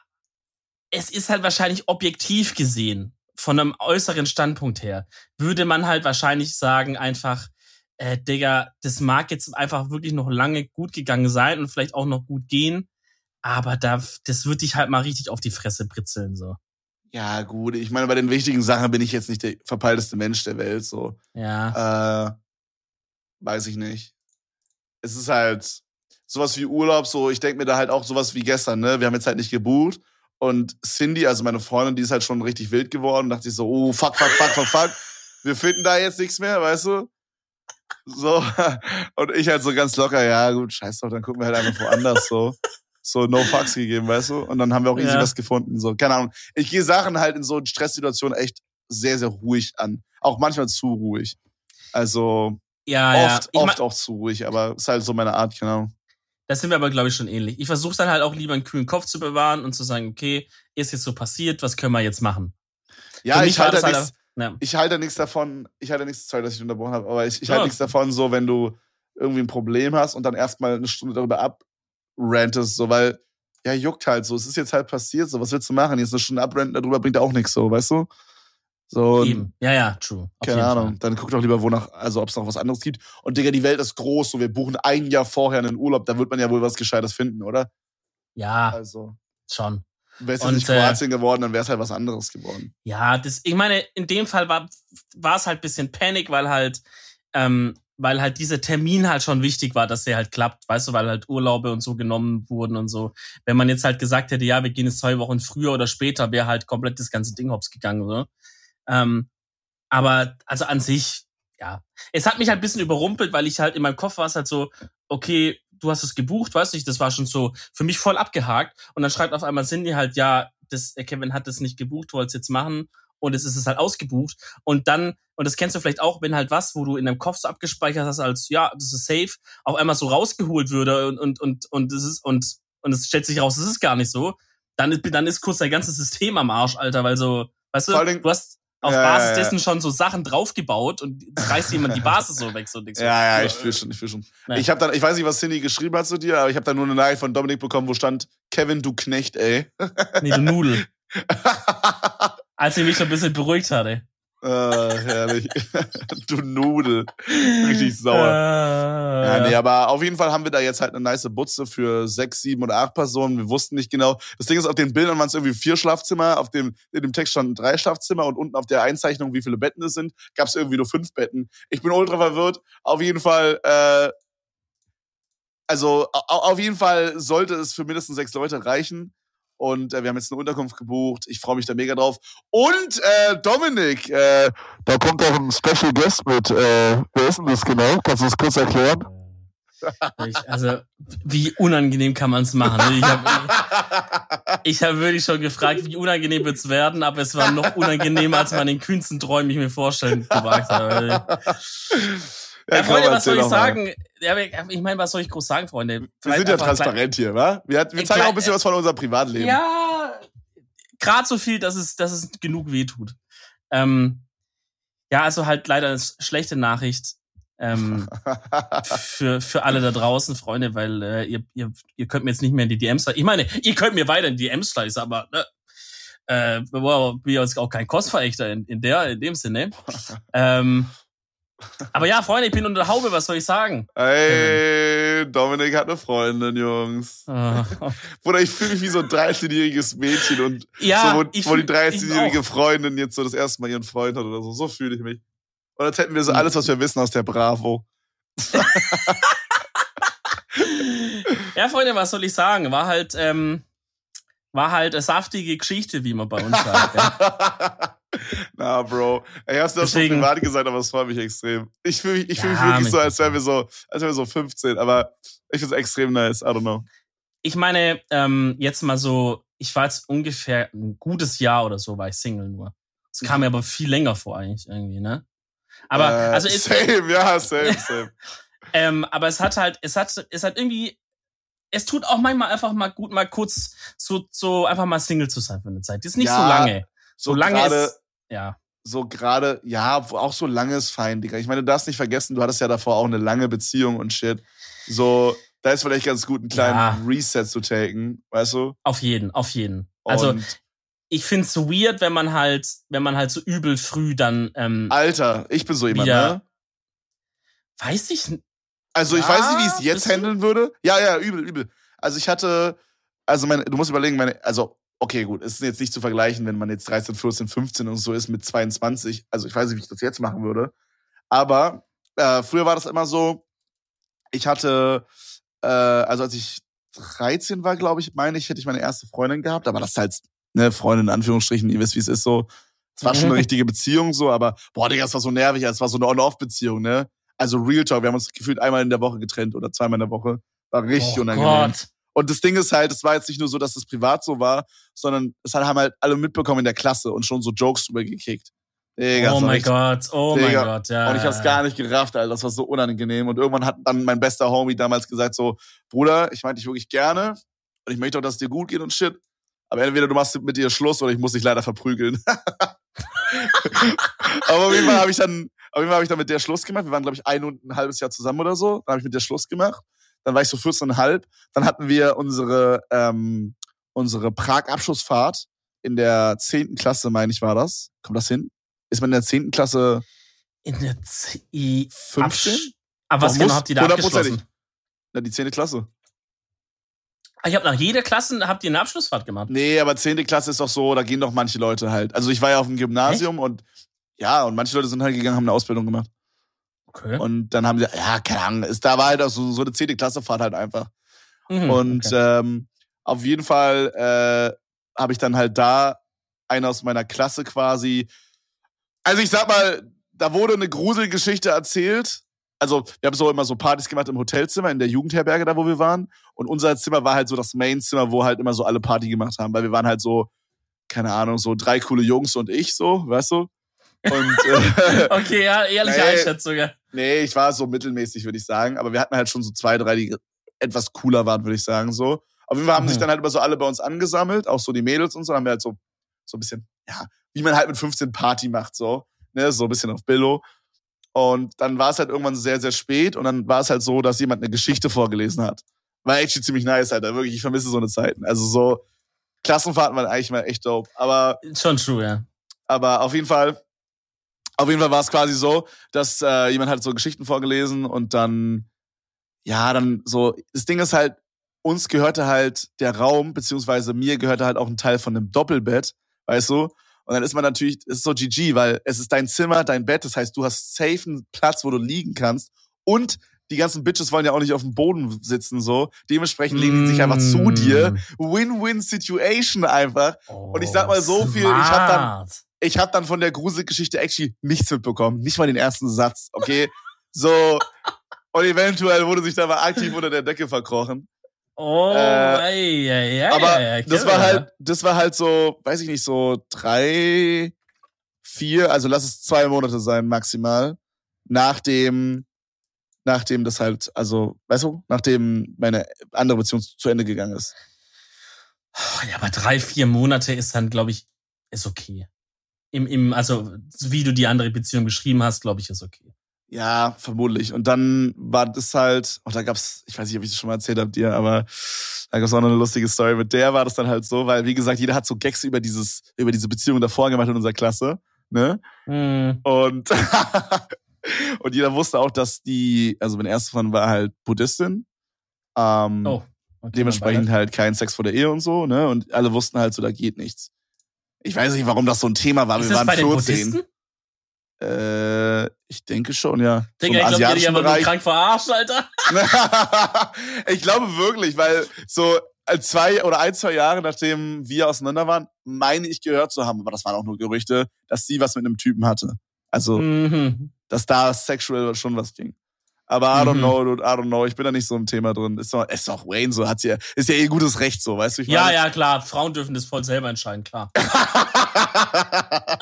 Speaker 2: es ist halt wahrscheinlich objektiv gesehen, von einem äußeren Standpunkt her, würde man halt wahrscheinlich sagen, einfach, äh, Digga, das mag jetzt einfach wirklich noch lange gut gegangen sein und vielleicht auch noch gut gehen, aber da, das wird dich halt mal richtig auf die Fresse britzeln, so.
Speaker 1: Ja, gut, ich meine, bei den wichtigen Sachen bin ich jetzt nicht der verpeilteste Mensch der Welt, so.
Speaker 2: Ja.
Speaker 1: Äh, weiß ich nicht. Es ist halt sowas wie Urlaub, so, ich denke mir da halt auch sowas wie gestern, ne? Wir haben jetzt halt nicht gebucht. Und Cindy, also meine Freundin, die ist halt schon richtig wild geworden, dachte ich so, oh, fuck, fuck, fuck, fuck, fuck. Wir finden da jetzt nichts mehr, weißt du? So. Und ich halt so ganz locker, ja, gut, scheiß doch, dann gucken wir halt einfach woanders, so. So no fucks gegeben, weißt du? Und dann haben wir auch easy
Speaker 2: Ja.
Speaker 1: was gefunden, so. Keine Ahnung. Ich gehe Sachen halt in so Stresssituationen echt sehr, sehr ruhig an. Auch manchmal zu ruhig. Also,
Speaker 2: Ja, ja.
Speaker 1: oft,
Speaker 2: Ich
Speaker 1: oft auch zu ruhig, aber ist halt so meine Art, genau.
Speaker 2: das sind wir aber, glaube ich, schon ähnlich. Ich versuche dann halt auch lieber einen kühlen Kopf zu bewahren und zu sagen, okay, ist jetzt so passiert, was können wir jetzt machen?
Speaker 1: Ja, ich halte
Speaker 2: das
Speaker 1: da
Speaker 2: halt
Speaker 1: nichts,
Speaker 2: Ja.
Speaker 1: ich halte nichts davon, ich halte nichts, sorry, dass ich unterbrochen habe, aber ich, ich
Speaker 2: Ja.
Speaker 1: halte nichts davon, so, wenn du irgendwie ein Problem hast und dann erstmal eine Stunde darüber abrantest, so, weil, ja, juckt halt so, es ist jetzt halt passiert, so, was willst du machen? Jetzt eine Stunde abranten darüber bringt auch nichts, so, weißt du? So,
Speaker 2: Eben. Ja, ja, true. Auf
Speaker 1: keine Ahnung,
Speaker 2: Fall.
Speaker 1: dann guck doch lieber, wonach, also ob es noch was anderes gibt. Und Digga, die Welt ist groß, so, wir buchen ein Jahr vorher einen Urlaub, da wird man ja wohl was Gescheites finden, oder?
Speaker 2: Ja,
Speaker 1: Also,
Speaker 2: schon.
Speaker 1: Wäre es
Speaker 2: Und,
Speaker 1: nicht
Speaker 2: äh,
Speaker 1: Kroatien geworden, dann wäre es halt was anderes geworden.
Speaker 2: Ja, das, ich meine, in dem Fall war, war es halt bisschen Panik, weil halt, ähm, weil halt dieser Termin halt schon wichtig war, dass der halt klappt, weißt du, weil halt Urlaube und so genommen wurden und so. Wenn man jetzt halt gesagt hätte, ja, wir gehen jetzt zwei Wochen früher oder später, wäre halt komplett das ganze Ding hops gegangen, so. Ähm, aber, also an sich, ja. Es hat mich halt ein bisschen überrumpelt, weil ich halt in meinem Kopf war es halt so, okay, du hast es gebucht, weißt du, das war schon so für mich voll abgehakt. Und dann schreibt auf einmal Cindy halt, ja, das, der Kevin hat das nicht gebucht, wollte es jetzt machen und es ist es halt ausgebucht. Und dann, und das kennst du vielleicht auch, wenn halt was, wo du in deinem Kopf so abgespeichert hast, als ja, das ist safe, auf einmal so rausgeholt würde und, und, und, und es ist, und, und es stellt sich raus, es ist gar nicht so, dann ist, dann ist kurz dein ganzes System am Arsch, Alter, weil so, weißt du, du hast auf
Speaker 1: Ja, ja,
Speaker 2: Basis
Speaker 1: ja.
Speaker 2: dessen schon so Sachen draufgebaut und reißt jemand die Basis so weg, so nix.
Speaker 1: Ja, ja, ich fühl schon, ich fühl schon.
Speaker 2: Ja.
Speaker 1: Ich habe dann, ich weiß nicht, was Cindy geschrieben hat zu dir, aber ich habe dann nur eine Nachricht von Dominik bekommen, wo stand, Kevin, du Knecht, ey.
Speaker 2: Nee, du Nudel. Als sie mich so ein bisschen beruhigt hatte.
Speaker 1: Äh, herrlich. du Nudel. Richtig sauer.
Speaker 2: Äh,
Speaker 1: Ja, nee, aber auf jeden Fall haben wir da jetzt halt eine nice Butze für sechs, sieben oder acht Personen. Wir wussten nicht genau. Das Ding ist, auf den Bildern waren es irgendwie vier Schlafzimmer, auf dem, in dem Text standen drei Schlafzimmer und unten auf der Einzeichnung, wie viele Betten es sind, gab es irgendwie nur fünf Betten. Ich bin ultra verwirrt. Auf jeden Fall, äh, also au- auf jeden Fall sollte es für mindestens sechs Leute reichen. Und äh, wir haben jetzt eine Unterkunft gebucht. Ich freue mich da mega drauf. Und äh, Dominik, äh, da kommt auch ein Special Guest mit. Äh, wer ist denn das genau? Kannst du das kurz erklären?
Speaker 2: Ich, also, wie unangenehm kann man es machen? Ich habe ich hab wirklich schon gefragt, wie unangenehm wird's werden, aber es war noch unangenehmer, als man in den kühnsten Träumen ich mir vorstellen gewagt habe. Ja, Freunde, was soll ich sagen? Ja, ich meine, was soll ich groß sagen, Freunde?
Speaker 1: Wir
Speaker 2: Vielleicht
Speaker 1: sind ja transparent hier, wa? Wir, wir zeigen auch ein bisschen was von unserem Privatleben.
Speaker 2: Ja, gerade so viel, dass es, dass es genug wehtut. Ähm, ja, also halt leider eine schlechte Nachricht ähm, für, für alle da draußen, Freunde, weil äh, ihr, ihr, ihr könnt mir jetzt nicht mehr in die DMs. Ich meine, ihr könnt mir weiter in die DMs schleißen, aber ne, äh, wow, bin jetzt auch kein Kostverächter in, in der, in dem Sinne. ähm, aber ja, Freunde, ich bin unter der Haube, was soll ich sagen?
Speaker 1: Ey, Dominik hat eine Freundin, Jungs.
Speaker 2: Äh,
Speaker 1: Bruder, ich fühle mich wie so ein 13-jähriges Mädchen und
Speaker 2: ja,
Speaker 1: so, wo,
Speaker 2: ich
Speaker 1: wo die
Speaker 2: fühl- ich
Speaker 1: 13-jährige
Speaker 2: auch.
Speaker 1: Freundin jetzt so das erste Mal ihren Freund hat oder so. So fühle ich mich. Und als hätten wir so
Speaker 2: Hm.
Speaker 1: alles, was wir wissen aus der Bravo.
Speaker 2: Ja, Freunde, was soll ich sagen? War halt, ähm, war halt eine saftige Geschichte, wie man bei uns sagt. Ja.
Speaker 1: Na, Bro. Ich hab's das schon privat gesagt, aber es freut mich extrem. Ich fühle mich, ich fühl mich
Speaker 2: Ja,
Speaker 1: wirklich so, als wären wir so, als wären wir so 15, aber ich find's extrem nice. I don't know.
Speaker 2: Ich meine, ähm, jetzt mal so, ich war jetzt ungefähr ein gutes Jahr oder so, war ich Single nur. Es kam mir aber viel länger vor eigentlich irgendwie, ne? Aber,
Speaker 1: äh,
Speaker 2: also es,
Speaker 1: Same, ja, same, same.
Speaker 2: ähm, aber es hat halt, es hat, es hat irgendwie, es tut auch manchmal einfach mal gut, mal kurz so, so einfach mal Single zu sein für eine Zeit. Das ist nicht so
Speaker 1: Ja,
Speaker 2: lange.
Speaker 1: So
Speaker 2: Solange
Speaker 1: gerade,
Speaker 2: es, ja.
Speaker 1: so gerade, ja, auch so lange ist fein, Digga. Ich meine, du darfst nicht vergessen, du hattest ja davor auch eine lange Beziehung und shit. So, da ist vielleicht ganz gut, einen kleinen
Speaker 2: Ja.
Speaker 1: Reset zu taken, weißt du?
Speaker 2: Auf jeden, auf jeden. Also
Speaker 1: Und,
Speaker 2: ich find's so weird, wenn man halt, wenn man halt so übel früh dann, ähm,
Speaker 1: Alter, ich bin so jemand, ne?
Speaker 2: weiß ich, n-
Speaker 1: Also ich weiß nicht, wie ich es jetzt handeln würde. Ja, ja, übel, übel. Also ich hatte, also meine, du musst überlegen, meine, also okay, gut, es ist jetzt nicht zu vergleichen, wenn man jetzt 13, 14, 15 und so ist mit 22. Also ich weiß nicht, wie ich das jetzt machen würde. Aber äh, früher war das immer so, ich hatte, äh, also als ich 13 war, glaube ich, meine ich, hätte ich meine erste Freundin gehabt, aber das ist halt, ne, Freundin in Anführungsstrichen, ihr wisst, wie es ist so. Es war schon eine richtige Beziehung so, aber boah, Digga, es war so nervig, es war so eine On-Off-Beziehung, ne? Also Real Talk, wir haben uns gefühlt einmal in der Woche getrennt oder zweimal in der Woche. War richtig
Speaker 2: oh
Speaker 1: unangenehm.
Speaker 2: Gott.
Speaker 1: Und das Ding ist halt, es war jetzt nicht nur so, dass es privat so war, sondern es haben halt alle mitbekommen in der Klasse und schon so Jokes drüber gekickt. Digga,
Speaker 2: Oh mein Gott, oh mein. Gott, ja.
Speaker 1: Und ich hab's gar nicht gerafft, Alter. Das war so unangenehm. Und irgendwann hat dann mein bester Homie damals gesagt so, Bruder, ich meinte dich wirklich gerne und ich möchte auch, dass es dir gut geht und shit. Aber entweder du machst mit dir Schluss oder ich muss dich leider verprügeln. Aber auf jeden Fall habe ich dann, auf jeden Fall habe ich dann mit der Schluss gemacht. Wir waren, glaube ich, ein und ein halbes Jahr zusammen oder so. Dann habe ich mit der Schluss gemacht. Dann war ich so 14,5. Dann hatten wir unsere, ähm, unsere Prag-Abschlussfahrt in der 10. Klasse, meine ich, war das. Kommt das hin? Ist man in der 10. Klasse
Speaker 2: In der Z I
Speaker 1: 15?
Speaker 2: Absch- Aber was
Speaker 1: Doch,
Speaker 2: genau habt ihr da abgeschlossen?
Speaker 1: Na, die 10. Klasse.
Speaker 2: Ah, Ich habe nach jeder Klasse habt ihr eine Abschlussfahrt gemacht.
Speaker 1: Nee, aber 10. Klasse ist doch so, da gehen doch manche Leute halt. Also ich war ja auf dem Gymnasium und ja, und manche Leute sind halt gegangen, haben eine Ausbildung gemacht.
Speaker 2: Okay.
Speaker 1: Und dann haben sie, ja, keine Ahnung, ist da war halt auch so, so eine 10. Klasse Fahrt halt einfach.
Speaker 2: Mhm,
Speaker 1: Und
Speaker 2: okay.
Speaker 1: ähm, auf jeden Fall äh, habe ich dann halt da einen aus meiner Klasse quasi. Also ich sag mal, da wurde eine Gruselgeschichte erzählt. Also wir haben so immer so Partys gemacht im Hotelzimmer, in der Jugendherberge, da wo wir waren. Und unser Zimmer war halt so das Mainzimmer, wo halt immer so alle Party gemacht haben, weil wir waren halt so, keine Ahnung, so drei coole Jungs und ich so, weißt du? Und äh,
Speaker 2: okay, ja, ehrliche
Speaker 1: Nee.
Speaker 2: Einschätzung.
Speaker 1: Nee, ich war so mittelmäßig, würde ich sagen. Aber wir hatten halt schon so zwei, drei, die etwas cooler waren, würde ich sagen. So. Auf jeden Fall haben
Speaker 2: Mhm.
Speaker 1: sich dann halt immer so alle bei uns angesammelt, auch so die Mädels und so. Dann haben wir halt so, so ein bisschen, ja, wie man halt mit 15 Party macht, so. Ne, so ein bisschen auf Billo. Und dann war es halt irgendwann sehr, sehr spät und dann war es halt so, dass jemand eine Geschichte vorgelesen hat. War echt ziemlich nice, Alter. Wirklich, ich vermisse so eine Zeiten. Also so, Klassenfahrten waren eigentlich mal echt dope. Aber
Speaker 2: Schon true, ja.
Speaker 1: aber auf jeden Fall, auf jeden Fall war es quasi so, dass äh, jemand hat so Geschichten vorgelesen und dann, ja, dann so, das Ding ist halt, uns gehörte halt der Raum, beziehungsweise mir gehörte halt auch ein Teil von einem Doppelbett, weißt du? Und dann ist man natürlich, ist so GG, weil es ist dein Zimmer, dein Bett, das heißt, du hast safe einen Platz, wo du liegen kannst und die ganzen Bitches wollen ja auch nicht auf dem Boden sitzen, so. Dementsprechend legen die sich einfach zu
Speaker 2: Mm.
Speaker 1: dir. Win-Win-Situation einfach. Und ich sag mal so viel, ich hab dann-. Ich habe dann von der Gruselgeschichte actually nichts mitbekommen. Nicht mal den ersten Satz, okay? So. Und eventuell wurde sich da mal aktiv unter der Decke verkrochen.
Speaker 2: Oh,
Speaker 1: Äh,
Speaker 2: ey, ey, ey,
Speaker 1: Aber
Speaker 2: ey,
Speaker 1: das war halt, das war halt so, weiß ich nicht, so drei, vier, also lass es zwei Monate sein maximal, nachdem, nachdem das halt, also, weißt du, nachdem meine andere Beziehung zu Ende gegangen ist.
Speaker 2: Ja, aber drei, vier Monate ist dann, glaube ich, ist okay. Im, im, also, wie du die andere Beziehung beschrieben hast, glaube ich, ist okay.
Speaker 1: Ja, vermutlich. Und dann war das halt, oh, da gab's, ich weiß nicht, ob ich das schon mal erzählt habe dir, aber da gab's auch noch eine lustige Story. Mit der war das dann halt so, weil, wie gesagt, jeder hat so Gags über dieses, über diese Beziehung davor gemacht in unserer Klasse, ne?
Speaker 2: Hm.
Speaker 1: Und, und jeder wusste auch, dass die, also meine erste Freundin war halt Buddhistin. Ähm,
Speaker 2: Oh. Okay,
Speaker 1: dementsprechend halt kein Sex vor der Ehe und so, ne? Und alle wussten halt so, da geht nichts. Ich weiß nicht, warum das so ein Thema war.
Speaker 2: Ist
Speaker 1: Wir waren
Speaker 2: bei den
Speaker 1: 14.
Speaker 2: Buddhisten?
Speaker 1: Äh, Ich denke schon, ja.
Speaker 2: Digga,
Speaker 1: Vom
Speaker 2: ich glaube,
Speaker 1: asiatischen
Speaker 2: aber nur krank verarscht, Alter.
Speaker 1: ich glaube wirklich, weil so als zwei oder ein, zwei Jahre nachdem wir auseinander waren, meine ich gehört zu haben, aber das waren auch nur Gerüchte, dass sie was mit einem Typen hatte. Also,
Speaker 2: Mhm.
Speaker 1: dass da sexuell schon was ging. Aber I don't
Speaker 2: Mhm.
Speaker 1: know, dude, I don't know. Ich bin da nicht so im Thema drin. Ist doch, ist doch Wayne so, hat sie ja, ist ja eh gutes Recht so, weißt du? Ich
Speaker 2: Ja,
Speaker 1: meine?
Speaker 2: ja, klar. Frauen dürfen das voll selber entscheiden, klar.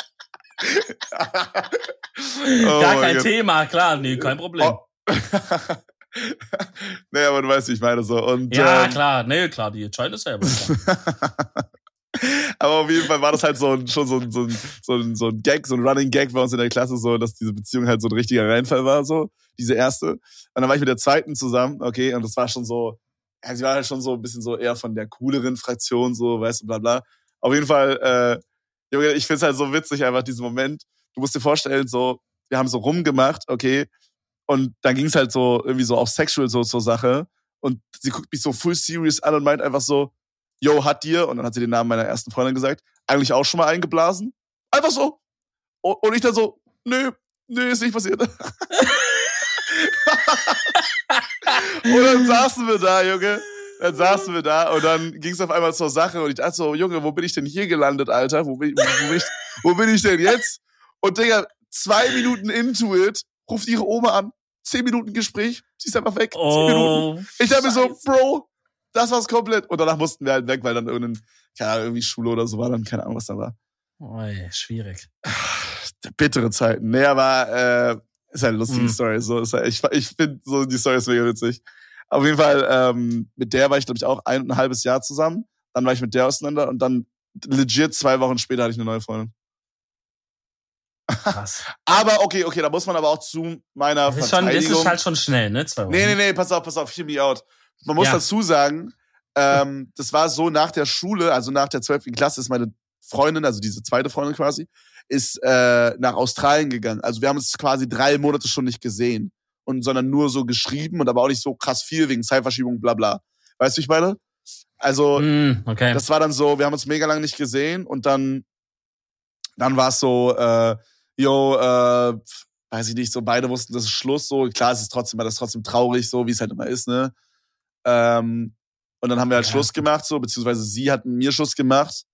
Speaker 1: Oh
Speaker 2: Gar kein. Thema, klar. Nee, kein Problem.
Speaker 1: Oh. nee, aber du weißt, wie ich meine so. Und,
Speaker 2: Ja,
Speaker 1: ähm,
Speaker 2: klar. Nee, klar, die entscheiden das selber.
Speaker 1: Aber auf jeden Fall war das halt so ein, schon so ein, so, ein, so, ein, so ein Gag, so ein Running Gag bei uns in der Klasse, so, dass diese Beziehung halt so ein richtiger Reinfall war, so, diese erste. Und dann war ich mit der zweiten zusammen, okay, und das war schon so, ja, sie war halt schon so ein bisschen so eher von der cooleren Fraktion, so, weißt du, bla bla. Auf jeden Fall, äh, Junge, ich find's halt so witzig, einfach diesen Moment. Du musst dir vorstellen, so, wir haben so rumgemacht, okay, und dann ging's halt so irgendwie so auf Sexual so zur Sache. Und sie guckt mich so full serious an und meint einfach so, yo, hat dir, und dann hat sie den Namen meiner ersten Freundin gesagt, eigentlich auch schon mal eingeblasen? Einfach so. Und und ich dann so, nö, nö, ist nicht passiert. und dann saßen wir da, Junge. Dann saßen wir da und dann ging es auf einmal zur Sache und ich dachte so, Junge, wo bin ich denn hier gelandet, Alter? Wo bin, ich- wo, bin ich, wo bin ich denn jetzt? Und Digga, zwei Minuten into it, ruft ihre Oma an, zehn Minuten Gespräch, sie ist einfach weg. Zehn Minuten.
Speaker 2: Oh.
Speaker 1: Ich dachte mir so. Bro, das war's komplett. Und danach mussten wir halt weg, weil dann irgendein, keine Ahnung, irgendwie Schule oder so war, dann keine Ahnung, was da war.
Speaker 2: Oi, schwierig.
Speaker 1: Bittere Zeiten. Nee, aber äh, ist halt eine lustige
Speaker 2: Mhm.
Speaker 1: Story. So, ist halt, ich ich finde so die Story ist mega witzig. Auf jeden Fall, ähm, mit der war ich, glaube ich, auch ein und ein halbes Jahr zusammen. Dann war ich mit der auseinander und dann legit zwei Wochen später hatte ich eine neue Freundin.
Speaker 2: Krass.
Speaker 1: Aber okay, okay, da muss man aber auch zu meiner
Speaker 2: Das ist, schon, das
Speaker 1: Verteidigung.
Speaker 2: ist halt schon schnell, ne? Zwei Wochen.
Speaker 1: Nee, nee, nee, pass auf, pass auf, hear me out. Man muss
Speaker 2: Ja.
Speaker 1: dazu sagen, ähm, das war so nach der Schule, also nach der 12. Klasse ist meine Freundin, also diese zweite Freundin quasi, ist äh, nach Australien gegangen. Also wir haben uns quasi drei Monate schon nicht gesehen. Und sondern nur so geschrieben und aber auch nicht so krass viel wegen Zeitverschiebung, bla bla. Weißt du, ich meine? Also,
Speaker 2: Mm, okay.
Speaker 1: das war dann so, wir haben uns mega lang nicht gesehen und dann, dann war es so, äh, yo, äh, weiß ich nicht, so beide wussten, das ist Schluss, so, klar, es ist trotzdem, das ist trotzdem traurig, so, wie es halt immer ist, ne? Ähm, und dann haben wir halt
Speaker 2: Ja.
Speaker 1: Schluss gemacht, so, beziehungsweise sie hat mit mir Schluss gemacht,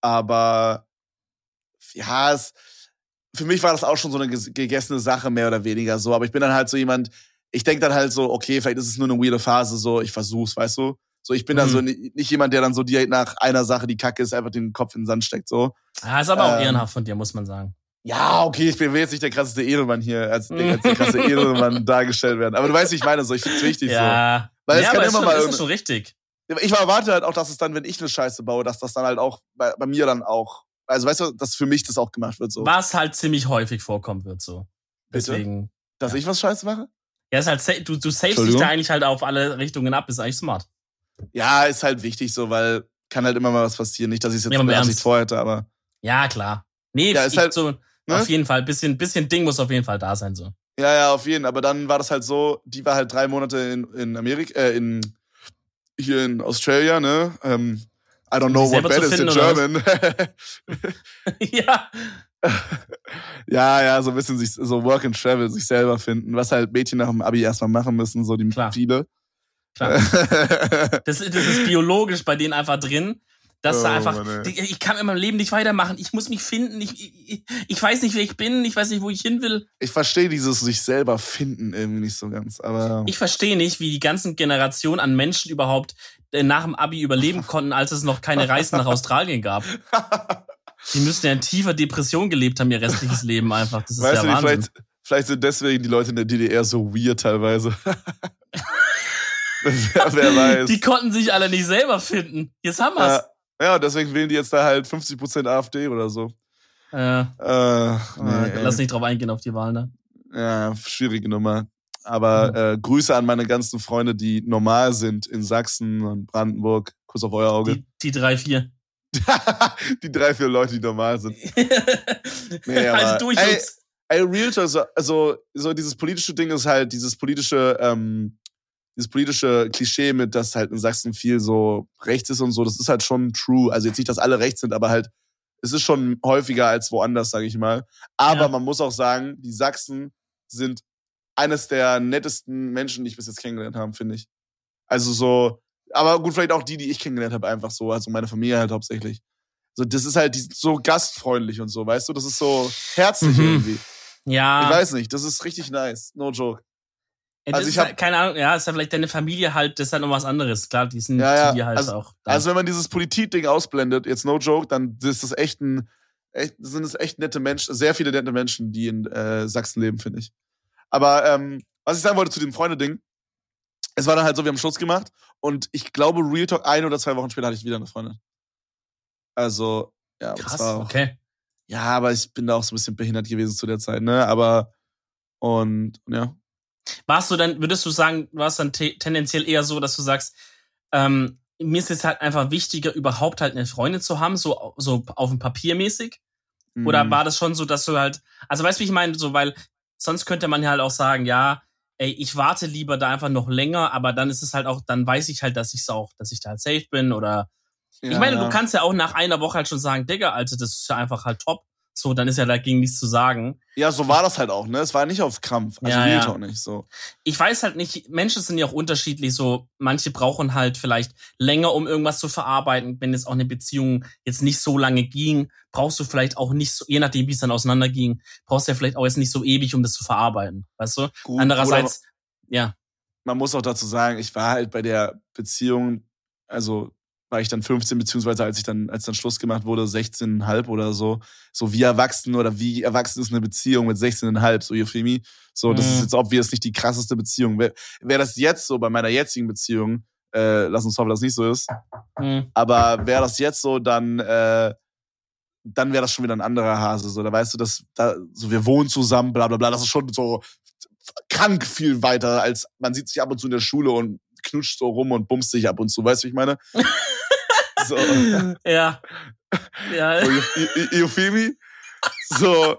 Speaker 1: aber ja, es, für mich war das auch schon so eine ges- gegessene Sache, mehr oder weniger so, aber ich bin dann halt so jemand, ich denke dann halt so, okay, vielleicht ist es nur eine weirde Phase, so, ich versuch's, weißt du? So, ich bin dann
Speaker 2: Mhm.
Speaker 1: so ni- nicht jemand, der dann so direkt nach einer Sache, die kacke ist, einfach den Kopf in den Sand steckt, so.
Speaker 2: ah, ist aber auch
Speaker 1: ähm,
Speaker 2: ehrenhaft von dir, muss man sagen.
Speaker 1: Ja, okay, ich bin will jetzt nicht der krasseste Edelmann hier, als, als der krasse Edelmann dargestellt werden. Aber du weißt, wie ich meine, so, ich find's wichtig,
Speaker 2: ja.
Speaker 1: Weil es
Speaker 2: ja,
Speaker 1: kann
Speaker 2: aber
Speaker 1: immer
Speaker 2: ist,
Speaker 1: mal
Speaker 2: schon, ist
Speaker 1: irgend-
Speaker 2: schon richtig.
Speaker 1: so. Ich erwarte halt auch, dass es dann, wenn ich eine Scheiße baue, dass das dann halt auch bei, bei mir dann auch, also weißt du, dass für mich das auch gemacht wird, so.
Speaker 2: Was halt ziemlich häufig vorkommen wird, so.
Speaker 1: Bitte?
Speaker 2: Deswegen.
Speaker 1: Dass
Speaker 2: ja.
Speaker 1: ich was Scheiße mache?
Speaker 2: Ja, ist halt, du, du savest dich da eigentlich halt auf alle Richtungen ab, ist eigentlich smart.
Speaker 1: Ja, ist halt wichtig, so, weil kann halt immer mal was passieren. Nicht, dass ich es jetzt
Speaker 2: Ja,
Speaker 1: mit Absicht
Speaker 2: Ernst.
Speaker 1: vorhätte, aber.
Speaker 2: Ja, klar. Nee,
Speaker 1: Ja, ist halt-
Speaker 2: so,
Speaker 1: ne?
Speaker 2: auf jeden Fall, bisschen, bisschen Ding muss auf jeden Fall da sein, so.
Speaker 1: Ja, ja, auf jeden. Aber dann war das halt so, die war halt drei Monate in, in Amerika, äh, in, hier in Australia, ne? Ähm, I don't know what
Speaker 2: zu
Speaker 1: is in German.
Speaker 2: ja.
Speaker 1: ja, ja, so ein bisschen sich, so Work and Travel, sich selber finden, was halt Mädchen nach dem Abi erstmal machen müssen, so die
Speaker 2: Klar.
Speaker 1: viele.
Speaker 2: Klar. Das, das ist biologisch bei denen einfach drin. Dass
Speaker 1: Oh,
Speaker 2: da einfach,
Speaker 1: Mann,
Speaker 2: ich kann in meinem Leben nicht weitermachen. Ich muss mich finden. Ich, ich, ich weiß nicht, wer ich bin. Ich weiß nicht, wo ich hin will.
Speaker 1: ich verstehe dieses sich selber finden irgendwie nicht so ganz, aber
Speaker 2: Ich verstehe nicht, wie die ganzen Generationen an Menschen überhaupt äh, nach dem Abi überleben konnten, als es noch keine Reisen nach Australien gab. Die müssten ja in tiefer Depression gelebt haben, ihr restliches Leben einfach. Das ist
Speaker 1: weißt
Speaker 2: ja
Speaker 1: du, nicht,
Speaker 2: Wahnsinn.
Speaker 1: vielleicht, vielleicht sind deswegen die Leute in der DDR so weird teilweise. wer, wer weiß.
Speaker 2: Die konnten sich alle nicht selber finden. Jetzt haben wir's.
Speaker 1: ja, ja, deswegen wählen die jetzt da halt 50% AfD oder so.
Speaker 2: Äh,
Speaker 1: Äh, nee,
Speaker 2: lass nicht drauf eingehen auf die Wahl, ne?
Speaker 1: Ja, schwierige Nummer. Aber äh, Grüße an meine ganzen Freunde, die normal sind in Sachsen und Brandenburg. Kuss auf euer Auge.
Speaker 2: Die, die drei, vier.
Speaker 1: Die, drei, vier Leute, die normal sind. Nee, aber-
Speaker 2: also durch
Speaker 1: Ey,
Speaker 2: uns.
Speaker 1: Ey, Real Talk, so- also so dieses politische Ding ist halt dieses politische, ähm, dieses politische Klischee mit, dass halt in Sachsen viel so rechts ist und so, das ist halt schon true. Also jetzt nicht, dass alle rechts sind, aber halt, es ist schon häufiger als woanders, sage ich mal. Aber
Speaker 2: Ja.
Speaker 1: man muss auch sagen, die Sachsen sind eines der nettesten Menschen, die ich bis jetzt kennengelernt habe, finde ich. Also so, aber gut, vielleicht auch die, die ich kennengelernt habe, einfach so, also meine Familie halt hauptsächlich. So, das ist halt die, so gastfreundlich und so, weißt du, das ist so herzlich
Speaker 2: Mhm.
Speaker 1: irgendwie.
Speaker 2: Ja.
Speaker 1: Ich weiß nicht, das ist richtig nice, no joke.
Speaker 2: Das
Speaker 1: also
Speaker 2: ist
Speaker 1: ich hab-
Speaker 2: halt, keine Ahnung, ja, ist ja vielleicht deine Familie halt, das ist halt noch was anderes. Klar, die sind
Speaker 1: Ja, ja,
Speaker 2: zu dir halt
Speaker 1: also-
Speaker 2: auch. dann.
Speaker 1: Also wenn man dieses Politik-Ding ausblendet, jetzt no joke, dann ist das echt ein, echt, sind es echt nette Menschen, sehr viele nette Menschen, die in äh, Sachsen leben, finde ich. Aber ähm, was ich sagen wollte zu dem Freunde-Ding, es war dann halt so, wir haben Schluss gemacht und ich glaube, Real Talk ein oder zwei Wochen später hatte ich wieder eine Freundin. Also, ja,
Speaker 2: Krass,
Speaker 1: auch,
Speaker 2: okay.
Speaker 1: ja, aber ich bin da auch so ein bisschen behindert gewesen zu der Zeit, ne? Aber und ja.
Speaker 2: Warst du dann, würdest du sagen, warst dann te tendenziell eher so, dass du sagst, ähm, mir ist es halt einfach wichtiger, überhaupt halt eine Freundin zu haben, so, so auf dem Papier mäßig? Oder
Speaker 1: mm,
Speaker 2: war das schon so, dass du halt, also weißt du, wie ich meine, so, weil sonst könnte man ja halt auch sagen, ja, ey, ich warte lieber da einfach noch länger, aber dann ist es halt auch, dann weiß ich halt, dass ich auch, dass ich da halt safe bin oder
Speaker 1: ja,
Speaker 2: ich meine,
Speaker 1: ja.
Speaker 2: du kannst ja auch nach einer Woche halt schon sagen, Digga, Alter, das ist ja einfach halt top. So, dann ist ja dagegen nichts zu sagen.
Speaker 1: Ja, so war das halt auch, ne? Es war nicht auf Krampf. Also
Speaker 2: Ja, ja.
Speaker 1: Talk nicht so.
Speaker 2: Ich weiß halt nicht, Menschen sind ja auch unterschiedlich. So, manche brauchen halt vielleicht länger, um irgendwas zu verarbeiten. Wenn jetzt auch eine Beziehung jetzt nicht so lange ging, brauchst du vielleicht auch nicht so, je nachdem, wie es dann auseinanderging, brauchst du ja vielleicht auch jetzt nicht so ewig, um das zu verarbeiten. Weißt du?
Speaker 1: Gut,
Speaker 2: Andererseits, ja.
Speaker 1: man muss auch dazu sagen, ich war halt bei der Beziehung, also war ich dann 15, beziehungsweise als ich dann, als dann Schluss gemacht wurde, 16,5 oder so. So wie erwachsen oder wie erwachsen ist eine Beziehung mit 16,5, so Euphemie. So, das
Speaker 2: Mhm.
Speaker 1: ist jetzt obvious nicht die krasseste Beziehung. Wäre wär das jetzt so bei meiner jetzigen Beziehung, äh, lass uns hoffen, dass das nicht so ist,
Speaker 2: Hm.
Speaker 1: aber wäre das jetzt so, dann, äh, dann wäre das schon wieder ein anderer Hase. So, da weißt du, dass da, so wir wohnen zusammen, bla bla bla. Das ist schon so krank viel weiter, als man sieht sich ab und zu in der Schule und knutscht so rum und bumst sich ab und zu, weißt du, wie ich meine? so,
Speaker 2: Ja. Ja,
Speaker 1: so Eu- Eu- Euphemie. So,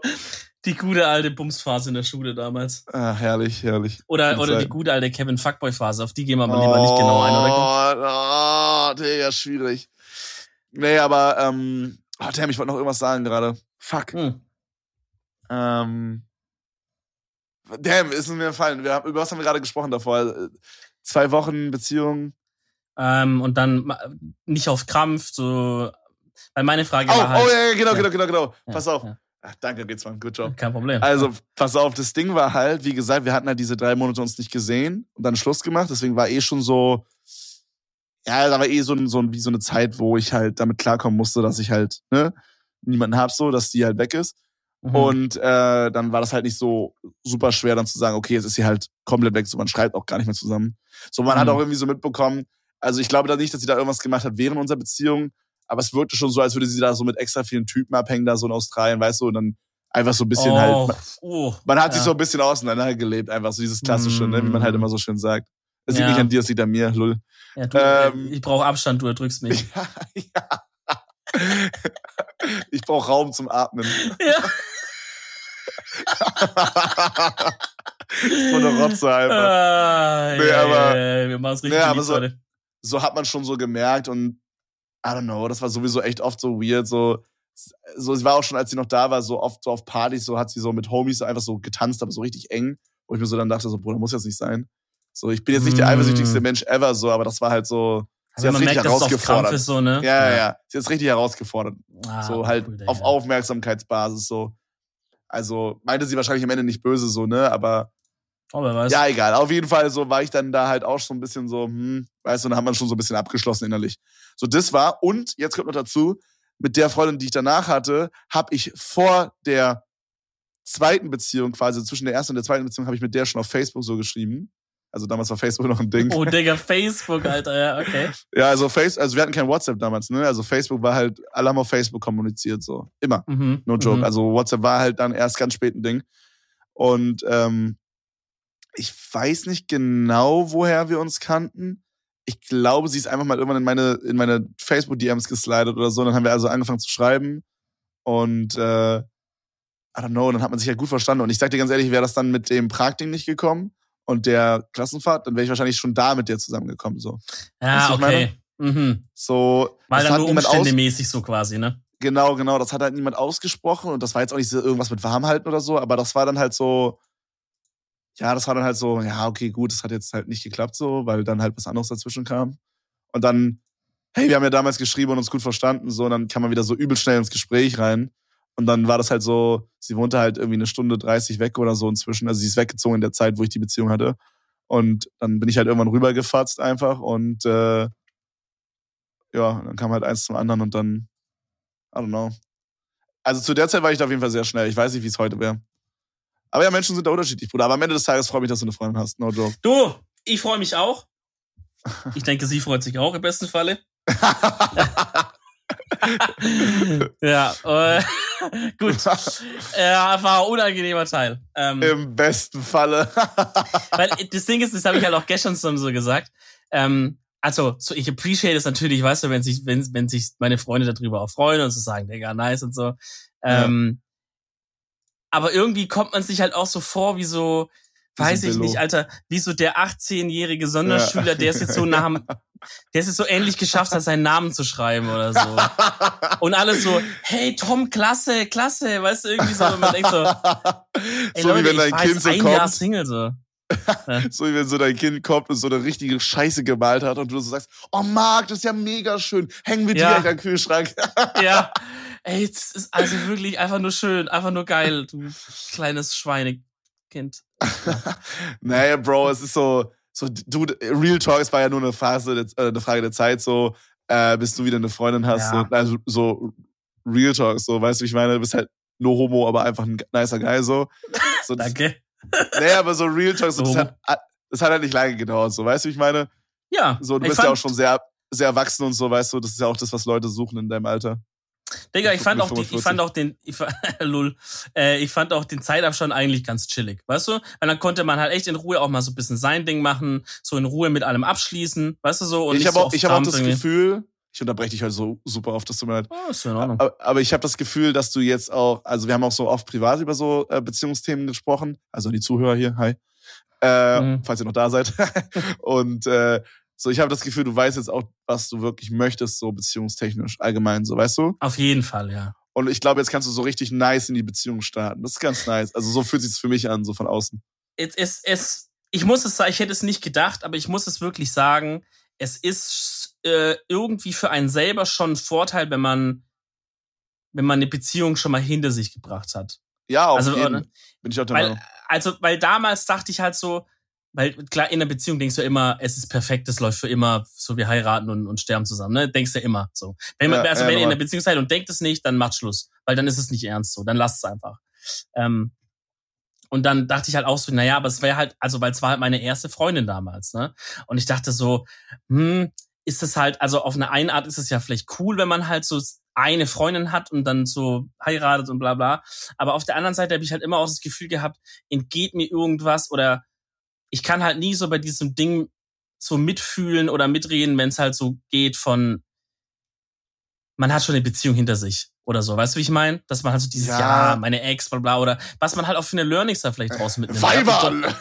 Speaker 2: die gute alte Bumsphase in der Schule damals.
Speaker 1: ah, herrlich, herrlich.
Speaker 2: Oder,
Speaker 1: Die
Speaker 2: oder die gute alte Kevin Fuckboy-Phase. Auf die gehen wir aber lieber nicht genau ein, oder?
Speaker 1: Oh, oh Digga, schwierig. Nee, aber, ähm, oh, damn, ich wollte noch irgendwas sagen gerade. Fuck.
Speaker 2: Hm.
Speaker 1: Ähm, damn, ist mir gefallen. Wir haben, über was haben wir gerade gesprochen davor? Äh, Zwei Wochen Beziehung.
Speaker 2: Ähm, und dann nicht auf Krampf, so. Weil meine Frage
Speaker 1: Oh,
Speaker 2: war halt.
Speaker 1: oh ja, genau,
Speaker 2: Ja.
Speaker 1: genau, genau, genau.
Speaker 2: Ja,
Speaker 1: Pass auf.
Speaker 2: ja.
Speaker 1: Ach, danke, geht's mal. Good job.
Speaker 2: Kein Problem.
Speaker 1: Also, pass auf, das Ding war halt, wie gesagt, wir hatten halt diese drei Monate uns nicht gesehen und dann Schluss gemacht. Deswegen war eh schon so, ja, da war eh so, ein, so ein, wie so eine Zeit, wo ich halt damit klarkommen musste, dass ich halt, ne, niemanden hab so, dass die halt weg ist.
Speaker 2: Mhm.
Speaker 1: Und äh, dann war das halt nicht so super schwer, dann zu sagen, okay, jetzt ist sie halt komplett weg, so man schreibt auch gar nicht mehr zusammen. So, man hat
Speaker 2: Mhm.
Speaker 1: auch irgendwie so mitbekommen, also ich glaube da nicht, dass sie da irgendwas gemacht hat während unserer Beziehung, aber es wirkte schon so, als würde sie da so mit extra vielen Typen abhängen, da so in Australien, weißt du, und dann einfach so ein bisschen
Speaker 2: oh,
Speaker 1: halt,
Speaker 2: oh,
Speaker 1: man hat sich
Speaker 2: ja.
Speaker 1: so ein bisschen auseinandergelebt, einfach so dieses klassische, ne, wie man halt
Speaker 2: Mhm.
Speaker 1: immer so schön sagt. Es liegt
Speaker 2: Ja.
Speaker 1: nicht an dir, es liegt an mir, lull.
Speaker 2: Ja, du,
Speaker 1: ähm,
Speaker 2: ich brauche Abstand, du erdrückst mich.
Speaker 1: Ja, ja. Ich brauche Raum zum Atmen.
Speaker 2: ja.
Speaker 1: so eine Rotze einfach.
Speaker 2: Ah,
Speaker 1: Nee,
Speaker 2: ja,
Speaker 1: aber-
Speaker 2: ja, wir machen es richtig
Speaker 1: Nee, aber so-. So hat man schon so gemerkt und I don't know, das war sowieso echt oft so weird, so so es war auch schon, als sie noch da war, so oft so auf Partys, so hat sie so mit Homies einfach so getanzt, aber so richtig eng, wo ich mir so dann dachte, so Bruder, muss jetzt nicht sein. So, ich bin jetzt nicht der
Speaker 2: Mm.
Speaker 1: eifersüchtigste Mensch ever, so, aber das war halt so, sie
Speaker 2: Also
Speaker 1: hat richtig
Speaker 2: merkt,
Speaker 1: herausgefordert.
Speaker 2: Ist, so, ne?
Speaker 1: ja, ja, ja, sie hat richtig herausgefordert,
Speaker 2: Ah,
Speaker 1: so halt
Speaker 2: cool,
Speaker 1: auf
Speaker 2: Digga.
Speaker 1: Aufmerksamkeitsbasis, so. Also meinte sie wahrscheinlich am Ende nicht böse, so, ne, aber
Speaker 2: Oh, wer weiß.
Speaker 1: ja, egal. Auf jeden Fall so war ich dann da halt auch schon ein bisschen so, hm, weißt du, dann hat man schon so ein bisschen abgeschlossen innerlich. So, das war. Und jetzt kommt noch dazu, mit der Freundin, die ich danach hatte, habe ich vor der zweiten Beziehung, quasi zwischen der ersten und der zweiten Beziehung, habe ich mit der schon auf Facebook so geschrieben. Also damals war Facebook noch ein Ding.
Speaker 2: Oh, Digga, Facebook, Alter, ja, okay.
Speaker 1: Ja, also Face, also wir hatten kein WhatsApp damals, ne? Also Facebook war halt, alle haben auf Facebook kommuniziert, so. Immer.
Speaker 2: Mhm.
Speaker 1: No joke.
Speaker 2: Mhm.
Speaker 1: Also WhatsApp war halt dann erst ganz spät ein Ding. Und ähm, ich weiß nicht genau, woher wir uns kannten. Ich glaube, sie ist einfach mal irgendwann in meine, in meine Facebook-DMs geslidet oder so. Dann haben wir also angefangen zu schreiben. Und äh, I don't know, dann hat man sich halt gut verstanden. Und ich sag dir ganz ehrlich, wäre das dann mit dem Prag-Ding nicht gekommen und der Klassenfahrt, dann wäre ich wahrscheinlich schon da mit dir zusammengekommen. So, Weißt
Speaker 2: Ja,
Speaker 1: was ich
Speaker 2: okay. Mhm.
Speaker 1: so
Speaker 2: Weil dann nur umständemäßig so quasi, ne?
Speaker 1: Genau, genau. Das hat halt niemand ausgesprochen und das war jetzt auch nicht so irgendwas mit Warmhalten oder so, aber das war dann halt so, ja, das war dann halt so, ja, okay, gut, das hat jetzt halt nicht geklappt so, weil dann halt was anderes dazwischen kam. Und dann, hey, wir haben ja damals geschrieben und uns gut verstanden, so, und dann kam man wieder so übel schnell ins Gespräch rein. Und dann war das halt so, sie wohnte halt irgendwie eine Stunde 30 weg oder so inzwischen. Also sie ist weggezogen in der Zeit, wo ich die Beziehung hatte. Und dann bin ich halt irgendwann rübergefatzt einfach und äh, ja, dann kam halt eins zum anderen und dann, I don't know. Also zu der Zeit war ich da auf jeden Fall sehr schnell. Ich weiß nicht, wie es heute wäre. Aber ja, Menschen sind da unterschiedlich, Bruder. Aber am Ende des Tages freue ich mich, dass du eine Freundin hast. No joke.
Speaker 2: Du, ich freue mich auch. Ich denke, sie freut sich auch im besten Falle. ja, äh, gut. Ja, war ein unangenehmer Teil.
Speaker 1: Ähm, Im besten Falle.
Speaker 2: weil das Ding ist, das habe ich halt auch gestern so gesagt. Ähm, also, so, ich appreciate es natürlich, weißt du, wenn sich, wenn, wenn sich meine Freunde darüber auch freuen und so sagen, Digga, nice und so. Ähm, ja. Aber irgendwie kommt man sich halt auch so vor, wie so, weiß ich nicht, Alter, wie so der 18-jährige Sonderschüler, ja. der es jetzt so nach der es so ähnlich geschafft hat, seinen Namen zu schreiben oder so. Und alles so, hey Tom, klasse, klasse, weißt du, irgendwie so, man denkt so, ey so Leute, wie wenn dein Kind so ein kommt. Jahr Single so.
Speaker 1: so wie wenn so dein Kind kommt und so eine richtige Scheiße gemalt hat und du so sagst, oh Marc, das ist ja mega schön, hängen wir ja. direkt am Kühlschrank.
Speaker 2: ja, ey, das ist also wirklich einfach nur schön, einfach nur geil, du kleines Schweinekind.
Speaker 1: naja, Bro, es ist so, so, du, Real Talk, es war ja nur eine Phase, äh, eine Frage der Zeit, so, äh, bis du wieder eine Freundin hast, ja. so, also, so, Real Talk, so, weißt du, ich meine, du bist halt nur Homo, aber einfach ein nicer Guy, so. so
Speaker 2: Danke.
Speaker 1: Naja, aber so Real Talk, so, das, hat, das hat halt nicht lange gedauert, so, weißt du, ich meine?
Speaker 2: Ja.
Speaker 1: So, du bist ja auch schon sehr, sehr erwachsen und so, weißt du, das ist ja auch das, was Leute suchen in deinem Alter.
Speaker 2: Digga, ich fand auch, die, ich fand auch den, ich, lul, äh, ich fand auch den Zeitabstand eigentlich ganz chillig, weißt du? Weil dann konnte man halt echt in Ruhe auch mal so ein bisschen sein Ding machen, so in Ruhe mit allem abschließen, weißt du so?
Speaker 1: Und ich habe auch, ich hab auch das. Gefühl, ich unterbreche dich halt so super oft, dass du mir halt.
Speaker 2: Oh, ist in Ordnung.
Speaker 1: Aber, aber ich habe das Gefühl, dass du jetzt auch, also wir haben auch so oft privat über so äh, Beziehungsthemen gesprochen, also die Zuhörer hier, hi. Äh, mhm. Falls ihr noch da seid. und äh, so, ich habe das Gefühl, du weißt jetzt auch, was du wirklich möchtest, so beziehungstechnisch, allgemein, so, weißt du?
Speaker 2: Auf jeden Fall, ja.
Speaker 1: Und ich glaube, jetzt kannst du so richtig nice in die Beziehung starten. Das ist ganz nice. Also so fühlt sich für mich an, so von außen.
Speaker 2: Es, es, es, ich muss es sagen, ich hätte es nicht gedacht, aber ich muss es wirklich sagen, es ist äh, irgendwie für einen selber schon ein Vorteil, wenn man, wenn man eine Beziehung schon mal hinter sich gebracht hat.
Speaker 1: Ja, auf also, jeden. Bin ich auch der
Speaker 2: weil,
Speaker 1: Meinung.
Speaker 2: Also, weil damals dachte ich halt so, weil klar, in einer Beziehung denkst du immer, es ist perfekt, es läuft für immer, so wir heiraten und, und sterben zusammen, ne? Denkst du immer so. Wenn man, ja, also ja, wenn ihr in einer Beziehung seid und denkt es nicht, dann macht Schluss. Weil dann ist es nicht ernst so, dann lasst es einfach. Ähm, und dann dachte ich halt auch so, naja, aber es wäre halt, also weil es war halt meine erste Freundin damals, ne? Und ich dachte so, hm, ist es halt, also auf eine eine Art ist es ja vielleicht cool, wenn man halt so eine Freundin hat und dann so heiratet und bla bla. Aber auf der anderen Seite habe ich halt immer auch das Gefühl gehabt, entgeht mir irgendwas oder ich kann halt nie so bei diesem Ding so mitfühlen oder mitreden, wenn es halt so geht von, man hat schon eine Beziehung hinter sich oder so. Weißt du, wie ich meine? Dass man halt so dieses, ja. ja, meine Ex, bla bla, oder was man halt auch für eine Learnings da vielleicht raus mitnimmt.
Speaker 1: Weiberl!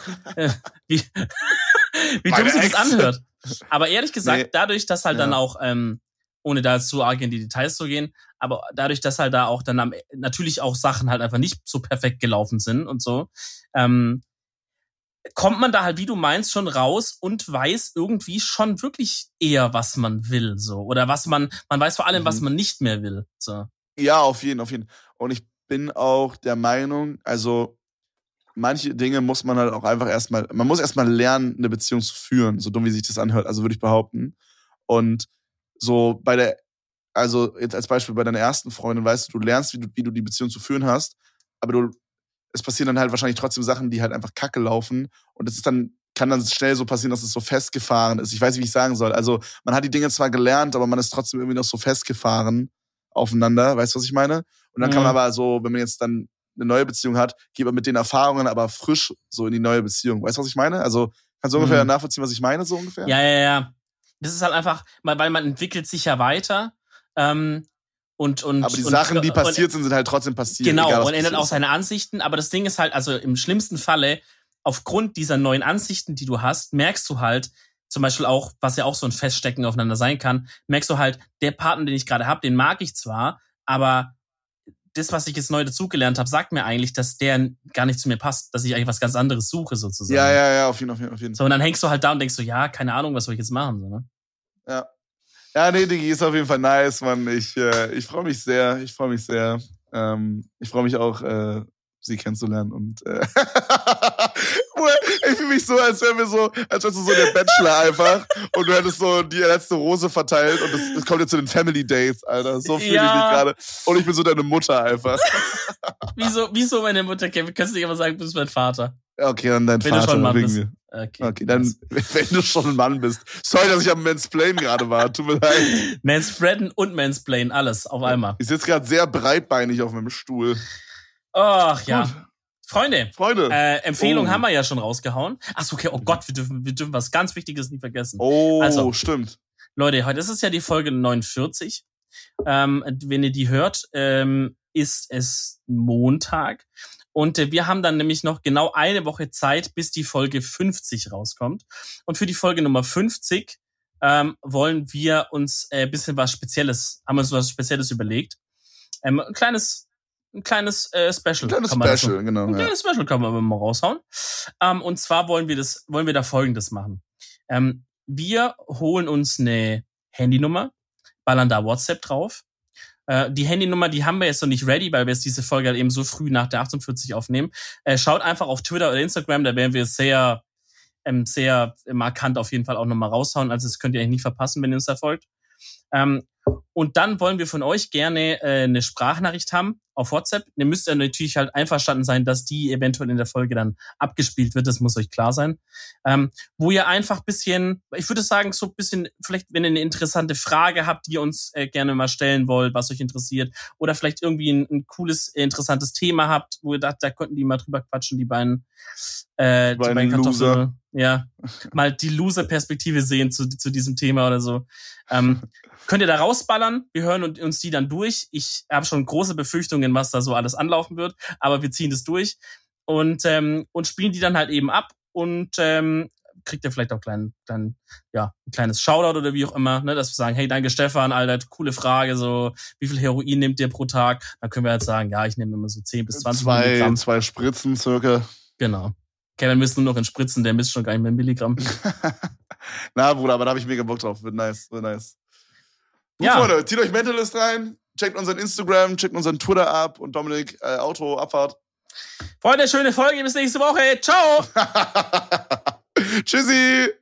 Speaker 2: wie, wie dumm sich das anhört. Aber ehrlich gesagt, nee. dadurch, dass halt ja. dann auch, ähm, ohne da zu arg in die Details zu gehen, aber dadurch, dass halt da auch dann am, natürlich auch Sachen halt einfach nicht so perfekt gelaufen sind und so, ähm, kommt man da halt, wie du meinst, schon raus und weiß irgendwie schon wirklich eher, was man will, so. Oder was man, man weiß vor allem, mhm. was man nicht mehr will, so.
Speaker 1: Ja, auf jeden, auf jeden. Und ich bin auch der Meinung, also, manche Dinge muss man halt auch einfach erstmal, man muss erstmal lernen, eine Beziehung zu führen, so dumm wie sich das anhört, also würde ich behaupten. Und so bei der, also jetzt als Beispiel bei deiner ersten Freundin, weißt du, du lernst, wie du, wie du die Beziehung zu führen hast, aber du es passieren dann halt wahrscheinlich trotzdem Sachen, die halt einfach kacke laufen. Und es ist dann, kann dann schnell so passieren, dass es so festgefahren ist. Ich weiß nicht, wie ich sagen soll. Also, man hat die Dinge zwar gelernt, aber man ist trotzdem irgendwie noch so festgefahren aufeinander. Weißt du, was ich meine? Und dann mhm. kann man aber so, wenn man jetzt dann eine neue Beziehung hat, geht man mit den Erfahrungen aber frisch so in die neue Beziehung. Weißt du, was ich meine? Also, kannst du mhm. ungefähr nachvollziehen, was ich meine, so ungefähr?
Speaker 2: Ja, ja, ja. Das ist halt einfach, weil man entwickelt sich ja weiter. Ähm, und, und,
Speaker 1: aber die
Speaker 2: und,
Speaker 1: Sachen, die passiert sind, sind halt trotzdem passiert.
Speaker 2: Genau, egal, und ändert auch seine Ansichten. Aber das Ding ist halt, also im schlimmsten Falle, aufgrund dieser neuen Ansichten, die du hast, merkst du halt, zum Beispiel auch, was ja auch so ein Feststecken aufeinander sein kann, merkst du halt, der Partner, den ich gerade habe, den mag ich zwar, aber das, was ich jetzt neu dazugelernt habe, sagt mir eigentlich, dass der gar nicht zu mir passt, dass ich eigentlich was ganz anderes suche, sozusagen.
Speaker 1: Ja, ja, ja, auf jeden, auf jeden, auf jeden.
Speaker 2: So, und dann hängst du halt da und denkst so, ja, keine Ahnung, was soll ich jetzt machen, so, ne?
Speaker 1: Ja. Ja, nee, Digi, ist auf jeden Fall nice, Mann. Ich, äh, ich freue mich sehr, ich freue mich sehr. Ähm, ich freue mich auch, äh, sie kennenzulernen und äh, ich fühle mich so, als wären wir so, als wärst du so der Bachelor einfach und du hättest so die letzte Rose verteilt und es kommt jetzt zu den Family Days, Alter. So fühle ja. ich mich gerade. Und ich bin so deine Mutter einfach.
Speaker 2: wieso, wieso meine Mutter, Kevin? Kannst du nicht immer sagen, du bist mein Vater?
Speaker 1: Okay, dann dein
Speaker 2: wenn
Speaker 1: Vater.
Speaker 2: Du schon Mann bist.
Speaker 1: Mir. Okay, okay dann, wenn du schon ein Mann bist. Sorry, dass ich am Mansplain gerade war. Tut mir leid.
Speaker 2: Manspreaden und Mansplain, alles auf einmal.
Speaker 1: Ich sitze gerade sehr breitbeinig auf meinem Stuhl.
Speaker 2: Ach ja. Gut. Freunde,
Speaker 1: Freunde.
Speaker 2: Äh, Empfehlung oh. haben wir ja schon rausgehauen. Achso, okay, oh Gott, wir dürfen, wir dürfen was ganz Wichtiges nie vergessen.
Speaker 1: Oh, also, stimmt.
Speaker 2: Leute, heute ist es ja die Folge 49. Ähm, wenn ihr die hört, ähm, ist es Montag. Und äh, wir haben dann nämlich noch genau eine Woche Zeit, bis die Folge 50 rauskommt. Und für die Folge Nummer 50 ähm, wollen wir uns äh, bisschen was Spezielles, haben uns was Spezielles überlegt. Ähm, ein kleines ein kleines äh, Special. Ein
Speaker 1: kleines Special, so, genau.
Speaker 2: Ein kleines Special kann man mal raushauen. Ähm, und zwar wollen wir das, wollen wir da Folgendes machen. Ähm, wir holen uns eine Handynummer, ballern da WhatsApp drauf. Äh, die Handynummer, die haben wir jetzt noch nicht ready, weil wir jetzt diese Folge halt eben so früh nach der 48 aufnehmen. Äh, schaut einfach auf Twitter oder Instagram, da werden wir sehr, ähm, sehr markant auf jeden Fall auch nochmal raushauen. Also das könnt ihr eigentlich nicht verpassen, wenn ihr uns da folgt. Ähm, und dann wollen wir von euch gerne äh, eine Sprachnachricht haben auf WhatsApp. Ihr müsst ja natürlich halt einverstanden sein, dass die eventuell in der Folge dann abgespielt wird. Das muss euch klar sein. Ähm, wo ihr einfach bisschen, ich würde sagen, so ein bisschen, vielleicht, wenn ihr eine interessante Frage habt, die ihr uns äh, gerne mal stellen wollt, was euch interessiert, oder vielleicht irgendwie ein, ein cooles, interessantes Thema habt, wo ihr dacht, da könnten die mal drüber quatschen, die beiden, äh, die beiden Kartoffeln. Ja, mal die Loser-Perspektive sehen zu, zu diesem Thema oder so. Ähm, könnt ihr da rausballern. Wir hören uns die dann durch. Ich habe schon große Befürchtungen, was da so alles anlaufen wird, aber wir ziehen das durch und, ähm, und spielen die dann halt eben ab und ähm, kriegt ihr vielleicht auch kleinen, kleinen, ja, ein kleines Shoutout oder wie auch immer, ne, dass wir sagen, hey, danke Stefan, Alter, coole Frage, so, wie viel Heroin nimmt ihr pro Tag? Dann können wir halt sagen, ja, ich nehme immer so 10 bis 20
Speaker 1: zwei,
Speaker 2: Milligramm.
Speaker 1: Zwei Spritzen circa.
Speaker 2: Genau. Kevin misst nur noch in Spritzen, der misst schon gar nicht mehr in Milligramm.
Speaker 1: Na, Bruder, aber da habe ich mega Bock drauf. Wird nice, wird nice. Gut, ja. Freunde, zieht euch Mentalist rein, checkt unseren Instagram, checkt unseren Twitter ab und Dominik, äh, Auto, Abfahrt.
Speaker 2: Freunde, schöne Folge, bis nächste Woche. Ciao.
Speaker 1: Tschüssi.